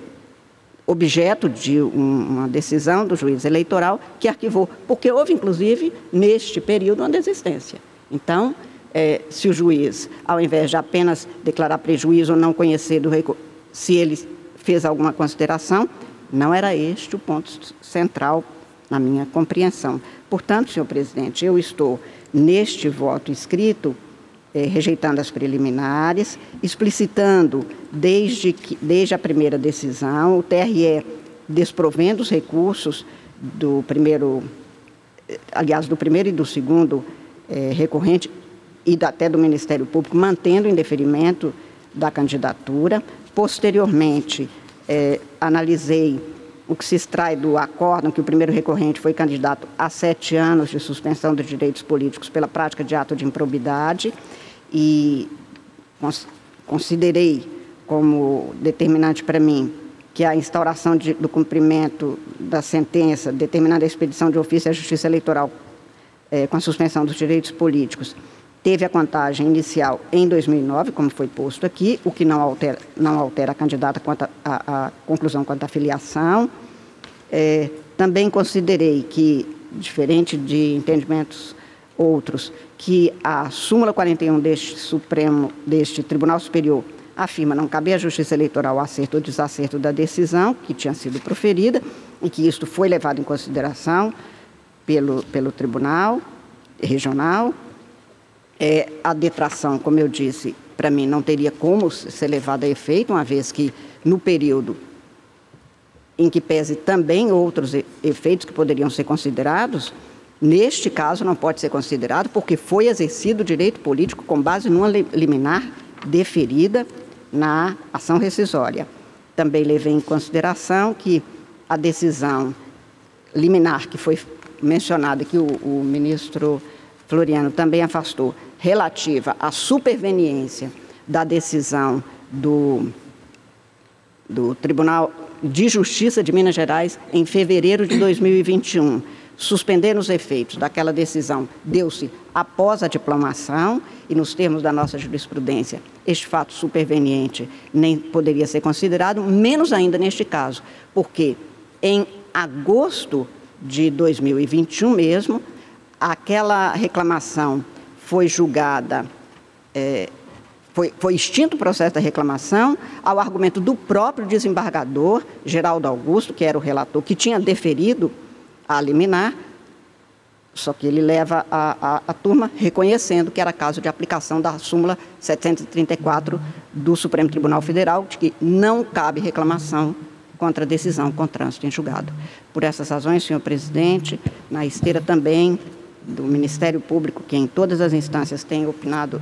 objeto de uma decisão do juiz eleitoral que arquivou, porque houve inclusive neste período uma desistência. Então, é, se o juiz, ao invés de apenas declarar prejuízo ou não conhecer do recurso, se ele fez alguma consideração, não era este o ponto central na minha compreensão. Portanto, senhor presidente, eu estou neste voto escrito é, rejeitando as preliminares, explicitando desde, que, desde a primeira decisão, o TRE desprovendo os recursos do primeiro, aliás, do primeiro e do segundo é, recorrente, e até do Ministério Público, mantendo o indeferimento da candidatura. Posteriormente, é, analisei o que se extrai do acórdão que o primeiro recorrente foi candidato a sete anos de suspensão dos direitos políticos pela prática de ato de improbidade e cons considerei como determinante para mim que a instauração de, do cumprimento da sentença determinando a expedição de ofício à Justiça Eleitoral é, com a suspensão dos direitos políticos teve a contagem inicial em 2009, como foi posto aqui, o que não altera, não altera a candidata quanto a, a, a conclusão quanto à filiação. É, também considerei que, diferente de entendimentos outros, que a súmula 41 deste Supremo, deste Tribunal Superior, afirma não caber à Justiça Eleitoral acerto ou desacerto da decisão que tinha sido proferida e que isto foi levado em consideração pelo, pelo Tribunal Regional. É, a detração, como eu disse, para mim não teria como ser levada a efeito, uma vez que no período em que pese também outros efeitos que poderiam ser considerados, neste caso não pode ser considerado porque foi exercido o direito político com base numa liminar deferida na ação rescisória. Também levei em consideração que a decisão liminar que foi mencionada, que o, o ministro Floriano também afastou, relativa à superveniência da decisão do, do Tribunal de Justiça de Minas Gerais em fevereiro de 2021. Suspender os efeitos daquela decisão deu-se após a diplomação e, nos termos da nossa jurisprudência, este fato superveniente nem poderia ser considerado, menos ainda neste caso, porque em agosto de 2021 mesmo, aquela reclamação foi julgada, é, foi, foi extinto o processo da reclamação ao argumento do próprio desembargador, Geraldo Augusto, que era o relator, que tinha deferido a liminar, só que ele leva a, a, a, turma reconhecendo que era caso de aplicação da súmula 734 do Supremo Tribunal Federal, de que não cabe reclamação contra a decisão com trânsito em julgado. Por essas razões, senhor presidente, na esteira também do Ministério Público, que em todas as instâncias tem opinado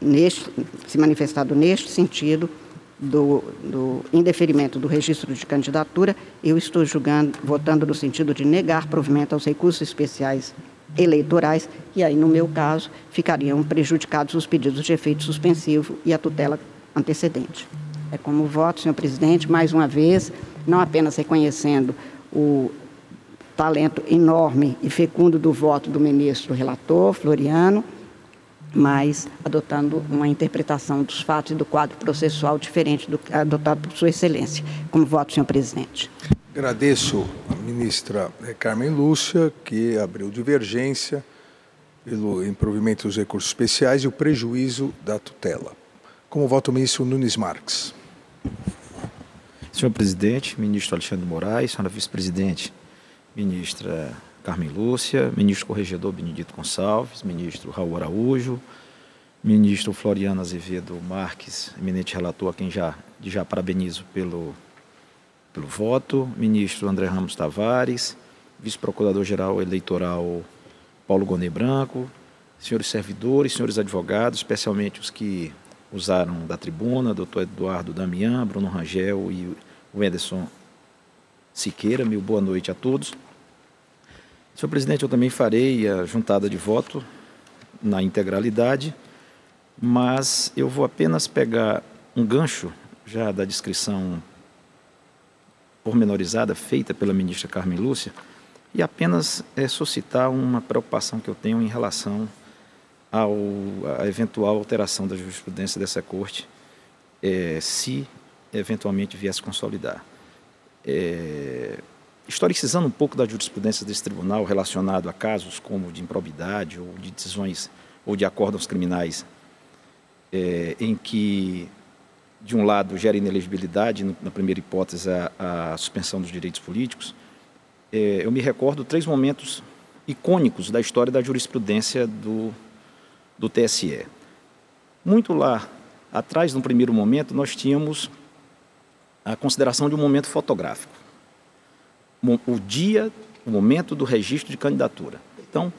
neste, se manifestado neste sentido do, do indeferimento do registro de candidatura, eu estou julgando, votando no sentido de negar provimento aos recursos especiais eleitorais, e aí, no meu caso, ficariam prejudicados os pedidos de efeito suspensivo e a tutela antecedente. É como voto, senhor presidente, mais uma vez, não apenas reconhecendo o talento enorme e fecundo do voto do ministro relator, Floriano, mas adotando uma interpretação dos fatos e do quadro processual diferente do adotado por Sua Excelência. Como voto, senhor presidente. Agradeço a ministra Carmen Lúcia, que abriu divergência pelo improvimento dos recursos especiais e o prejuízo da tutela. Como voto o ministro Nunes Marques. Senhor presidente, ministro Alexandre Moraes, senhora vice-presidente, ministra Carmen Lúcia, ministro corregedor Benedito Gonçalves, ministro Raul Araújo, ministro Floriano Azevedo Marques, eminente relator, a quem já, já parabenizo pelo, pelo voto, ministro André Ramos Tavares, vice-procurador-geral eleitoral Paulo Gonê Branco, senhores servidores, senhores advogados, especialmente os que usaram da tribuna, doutor Eduardo Damião, Bruno Rangel e o Ederson Siqueira. Meu boa noite a todos. Senhor presidente, eu também farei a juntada de voto na integralidade, mas eu vou apenas pegar um gancho já da descrição pormenorizada feita pela ministra Carmen Lúcia e apenas é, suscitar uma preocupação que eu tenho em relação ao, à eventual alteração da jurisprudência dessa corte, é, se eventualmente viesse consolidar. É, historicizando um pouco da jurisprudência desse tribunal relacionado a casos como de improbidade ou de decisões ou de acordos criminais é, em que, de um lado, gera inelegibilidade, na primeira hipótese, a, a suspensão dos direitos políticos, é, eu me recordo três momentos icônicos da história da jurisprudência do, do TSE. Muito lá atrás, no primeiro momento, nós tínhamos a consideração de um momento fotográfico. O dia, o momento do registro de candidatura. Então,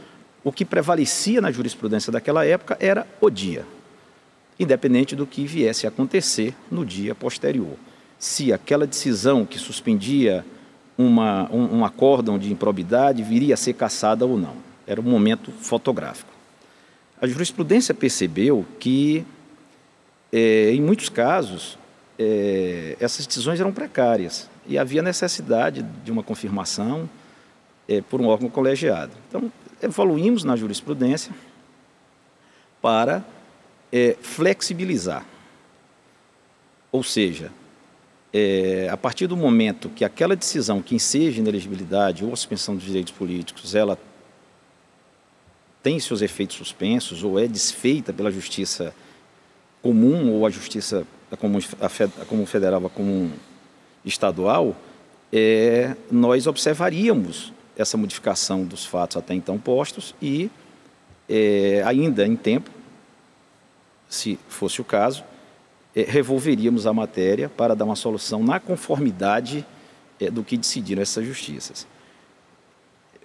o que prevalecia na jurisprudência daquela época era o dia, independente do que viesse a acontecer no dia posterior. Se aquela decisão que suspendia uma, um, um acórdão de improbidade viria a ser cassada ou não. Era um momento fotográfico. A jurisprudência percebeu que, é, em muitos casos, é, essas decisões eram precárias e havia necessidade de uma confirmação é, por um órgão colegiado. Então, evoluímos na jurisprudência para é, flexibilizar. Ou seja, é, a partir do momento que aquela decisão que enseja inelegibilidade ou suspensão dos direitos políticos, ela tem seus efeitos suspensos ou é desfeita pela justiça comum ou a justiça a comum, a federal, a comum estadual, é, nós observaríamos essa modificação dos fatos até então postos e, é, ainda em tempo, se fosse o caso, é, revolveríamos a matéria para dar uma solução na conformidade é, do que decidiram essas justiças.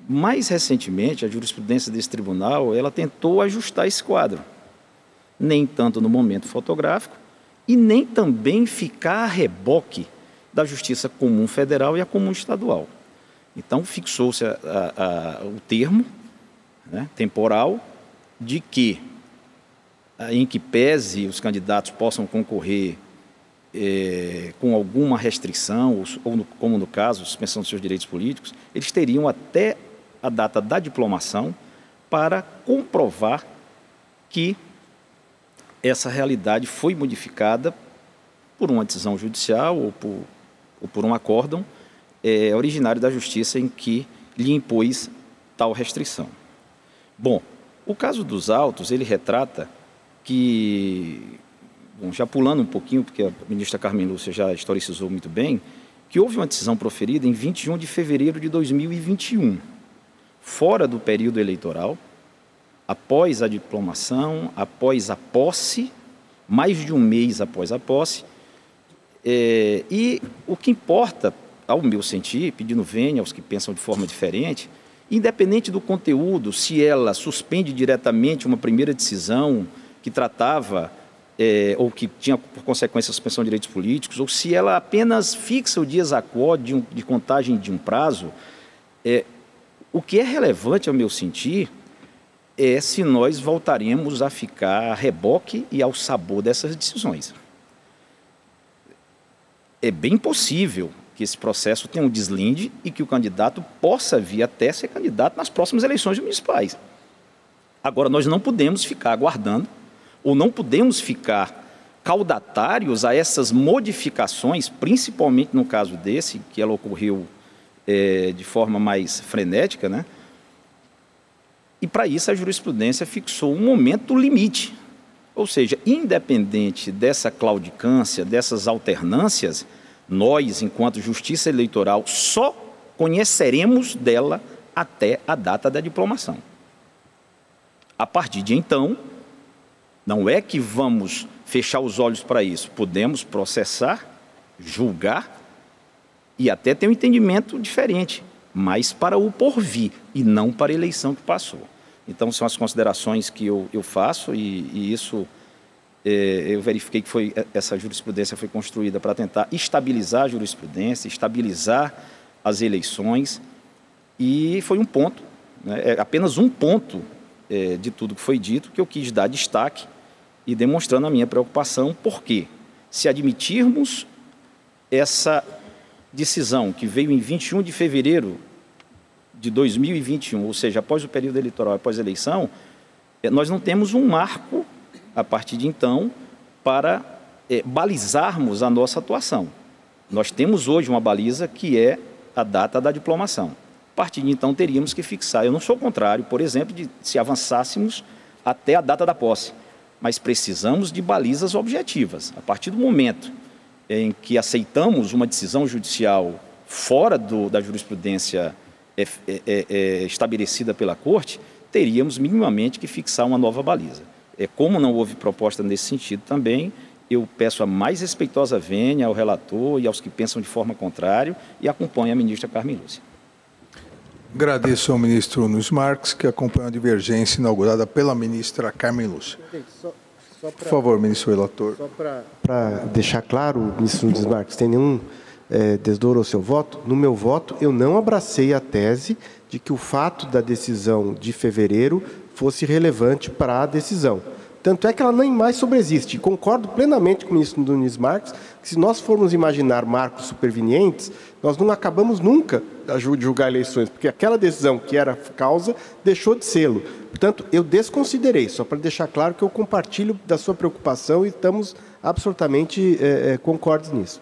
Mais recentemente, a jurisprudência desse tribunal, ela tentou ajustar esse quadro, nem tanto no momento fotográfico, e nem também ficar a reboque da Justiça Comum Federal e a Comum Estadual. Então, fixou-se o termo né, temporal de que, em que pese os candidatos possam concorrer é, com alguma restrição, ou, ou como no caso, suspensão dos seus direitos políticos, eles teriam até a data da diplomação para comprovar que essa realidade foi modificada por uma decisão judicial ou por, ou por um acórdão é, originário da Justiça em que lhe impôs tal restrição. Bom, o caso dos autos, ele retrata que, bom, já pulando um pouquinho, porque a ministra Carmen Lúcia já historicizou muito bem, que houve uma decisão proferida em 21 de fevereiro de 2021, fora do período eleitoral, após a diplomação, após a posse, mais de um mês após a posse. É, e o que importa, ao meu sentir, pedindo vênia aos que pensam de forma diferente, independente do conteúdo, se ela suspende diretamente uma primeira decisão que tratava é, ou que tinha por consequência a suspensão de direitos políticos, ou se ela apenas fixa o dias a de, um, de contagem de um prazo, é, o que é relevante, ao meu sentir, é se nós voltaremos a ficar a reboque e ao sabor dessas decisões. É bem possível que esse processo tenha um deslinde e que o candidato possa vir até ser candidato nas próximas eleições municipais. Agora, nós não podemos ficar aguardando, ou não podemos ficar caudatários a essas modificações, principalmente no caso desse, que ela ocorreu é, de forma mais frenética, né? E para isso a jurisprudência fixou um momento limite. Ou seja, independente dessa claudicância, dessas alternâncias, nós, enquanto justiça eleitoral, só conheceremos dela até a data da diplomação. A partir de então, não é que vamos fechar os olhos para isso, podemos processar, julgar e até ter um entendimento diferente mas para o porvir e não para a eleição que passou. Então, são as considerações que eu, eu faço e, e isso é, eu verifiquei que foi, é, essa jurisprudência foi construída para tentar estabilizar a jurisprudência, estabilizar as eleições e foi um ponto, né, é apenas um ponto é, de tudo que foi dito que eu quis dar destaque e demonstrando a minha preocupação, porque se admitirmos essa decisão que veio em 21 de fevereiro de 2021, ou seja, após o período eleitoral, após a eleição, eh, nós não temos um marco, a partir de então, para é, balizarmos a nossa atuação. Nós temos hoje uma baliza que é a data da diplomação. A partir de então, teríamos que fixar. Eu não sou contrário, por exemplo, de se avançássemos até a data da posse, mas precisamos de balizas objetivas. A partir do momento em que aceitamos uma decisão judicial fora do, da jurisprudência é, é, é, é, estabelecida pela Corte, teríamos minimamente que fixar uma nova baliza. É, como não houve proposta nesse sentido também, eu peço a mais respeitosa vênia ao relator e aos que pensam de forma contrária e acompanhe a ministra Carmen Lúcia. Agradeço ao ministro Nunes Marques, que acompanha a divergência inaugurada pela ministra Carmen Lúcia. Pra, Por favor, ministro relator. Só para deixar claro, ministro Nunes Marques, tem nenhum é, desdouro ao seu voto? No meu voto, eu não abracei a tese de que o fato da decisão de fevereiro fosse relevante para a decisão. Tanto é que ela nem mais sobreexiste. Concordo plenamente com o ministro Nunes Marques que se nós formos imaginar marcos supervenientes, nós não acabamos nunca de julgar eleições, porque aquela decisão que era causa deixou de sê-lo. Portanto, eu desconsiderei, só para deixar claro que eu compartilho da sua preocupação e estamos absolutamente é, é, concordes nisso.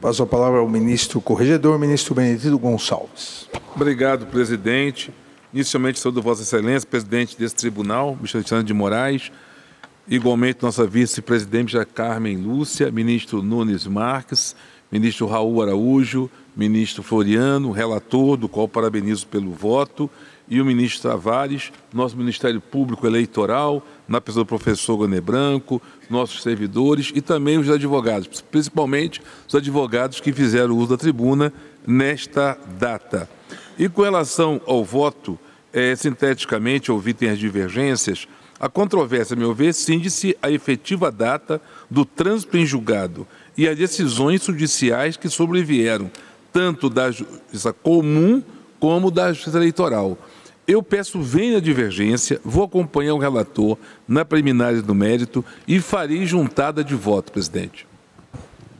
Passo a palavra ao ministro corregedor, ministro Benedito Gonçalves. Obrigado, presidente. Inicialmente, saúdo Vossa Excelência, presidente desse tribunal, ministro Alexandre de Moraes, igualmente nossa vice-presidente Carmen Lúcia, ministro Nunes Marques, ministro Raul Araújo, ministro Floriano, relator, do qual parabenizo pelo voto, e o ministro Tavares, nosso Ministério Público Eleitoral, na pessoa do professor Gonê Branco, nossos servidores e também os advogados, principalmente os advogados que fizeram uso da tribuna nesta data. E com relação ao voto, é, sinteticamente, ouvi tem as divergências, a controvérsia, a meu ver, cinge-se a efetiva data do trânsito em julgado e as decisões judiciais que sobrevieram, tanto da justiça comum como da justiça eleitoral. Eu peço venha divergência, vou acompanhar o relator na preliminares do mérito e farei juntada de voto, presidente.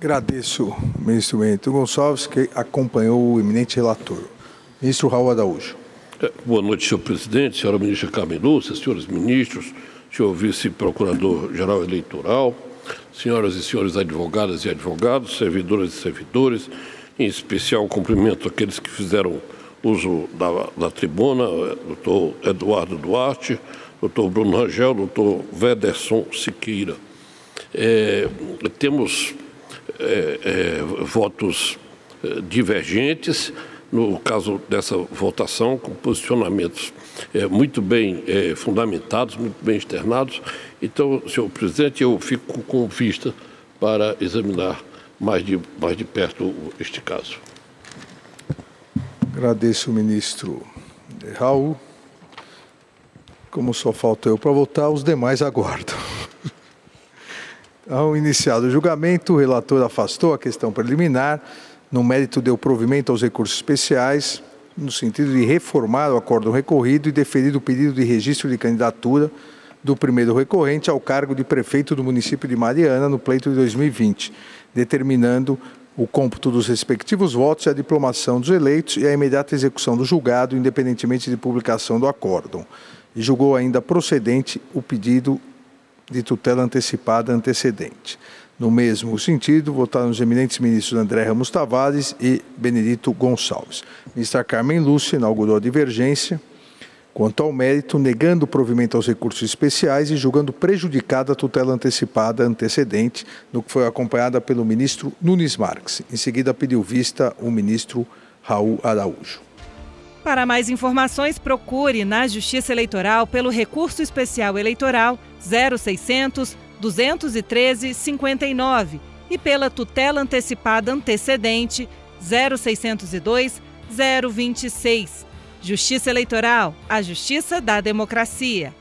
Agradeço, ministro Bento Gonçalves, que acompanhou o eminente relator. Ministro Raul Araújo. É, boa noite, senhor presidente, senhora ministra Carmen Lúcia, senhores ministros, senhor vice-procurador-geral eleitoral, senhoras e senhores advogadas e advogados, servidoras e servidores, em especial cumprimento aqueles que fizeram uso da, da tribuna, doutor Eduardo Duarte, doutor Bruno Rangel, doutor Vederson Siqueira. É, temos é, é, votos é, divergentes, no caso dessa votação, com posicionamentos é, muito bem é, fundamentados, muito bem externados. Então, senhor presidente, eu fico com vista para examinar mais de, mais de perto este caso. Agradeço o ministro Raul. Como só falta eu para votar, os demais aguardam. Ao iniciado o julgamento, o relator afastou a questão preliminar. No mérito, deu provimento aos recursos especiais, no sentido de reformar o acórdão recorrido e deferir o pedido de registro de candidatura do primeiro recorrente ao cargo de prefeito do município de Mariana no pleito de 2020, determinando o cômputo dos respectivos votos e a diplomação dos eleitos e a imediata execução do julgado, independentemente de publicação do acórdão. E julgou ainda procedente o pedido de tutela antecipada antecedente. No mesmo sentido, votaram os eminentes ministros André Ramos Tavares e Benedito Gonçalves. Ministra Carmen Lúcia inaugurou a divergência quanto ao mérito, negando o provimento aos recursos especiais e julgando prejudicada a tutela antecipada antecedente, no que foi acompanhada pelo ministro Nunes Marques. Em seguida, pediu vista o ministro Raul Araújo. Para mais informações, procure na Justiça Eleitoral pelo recurso especial eleitoral 0600 213 59 e pela tutela antecipada antecedente 0602 026. Justiça Eleitoral, a justiça da democracia.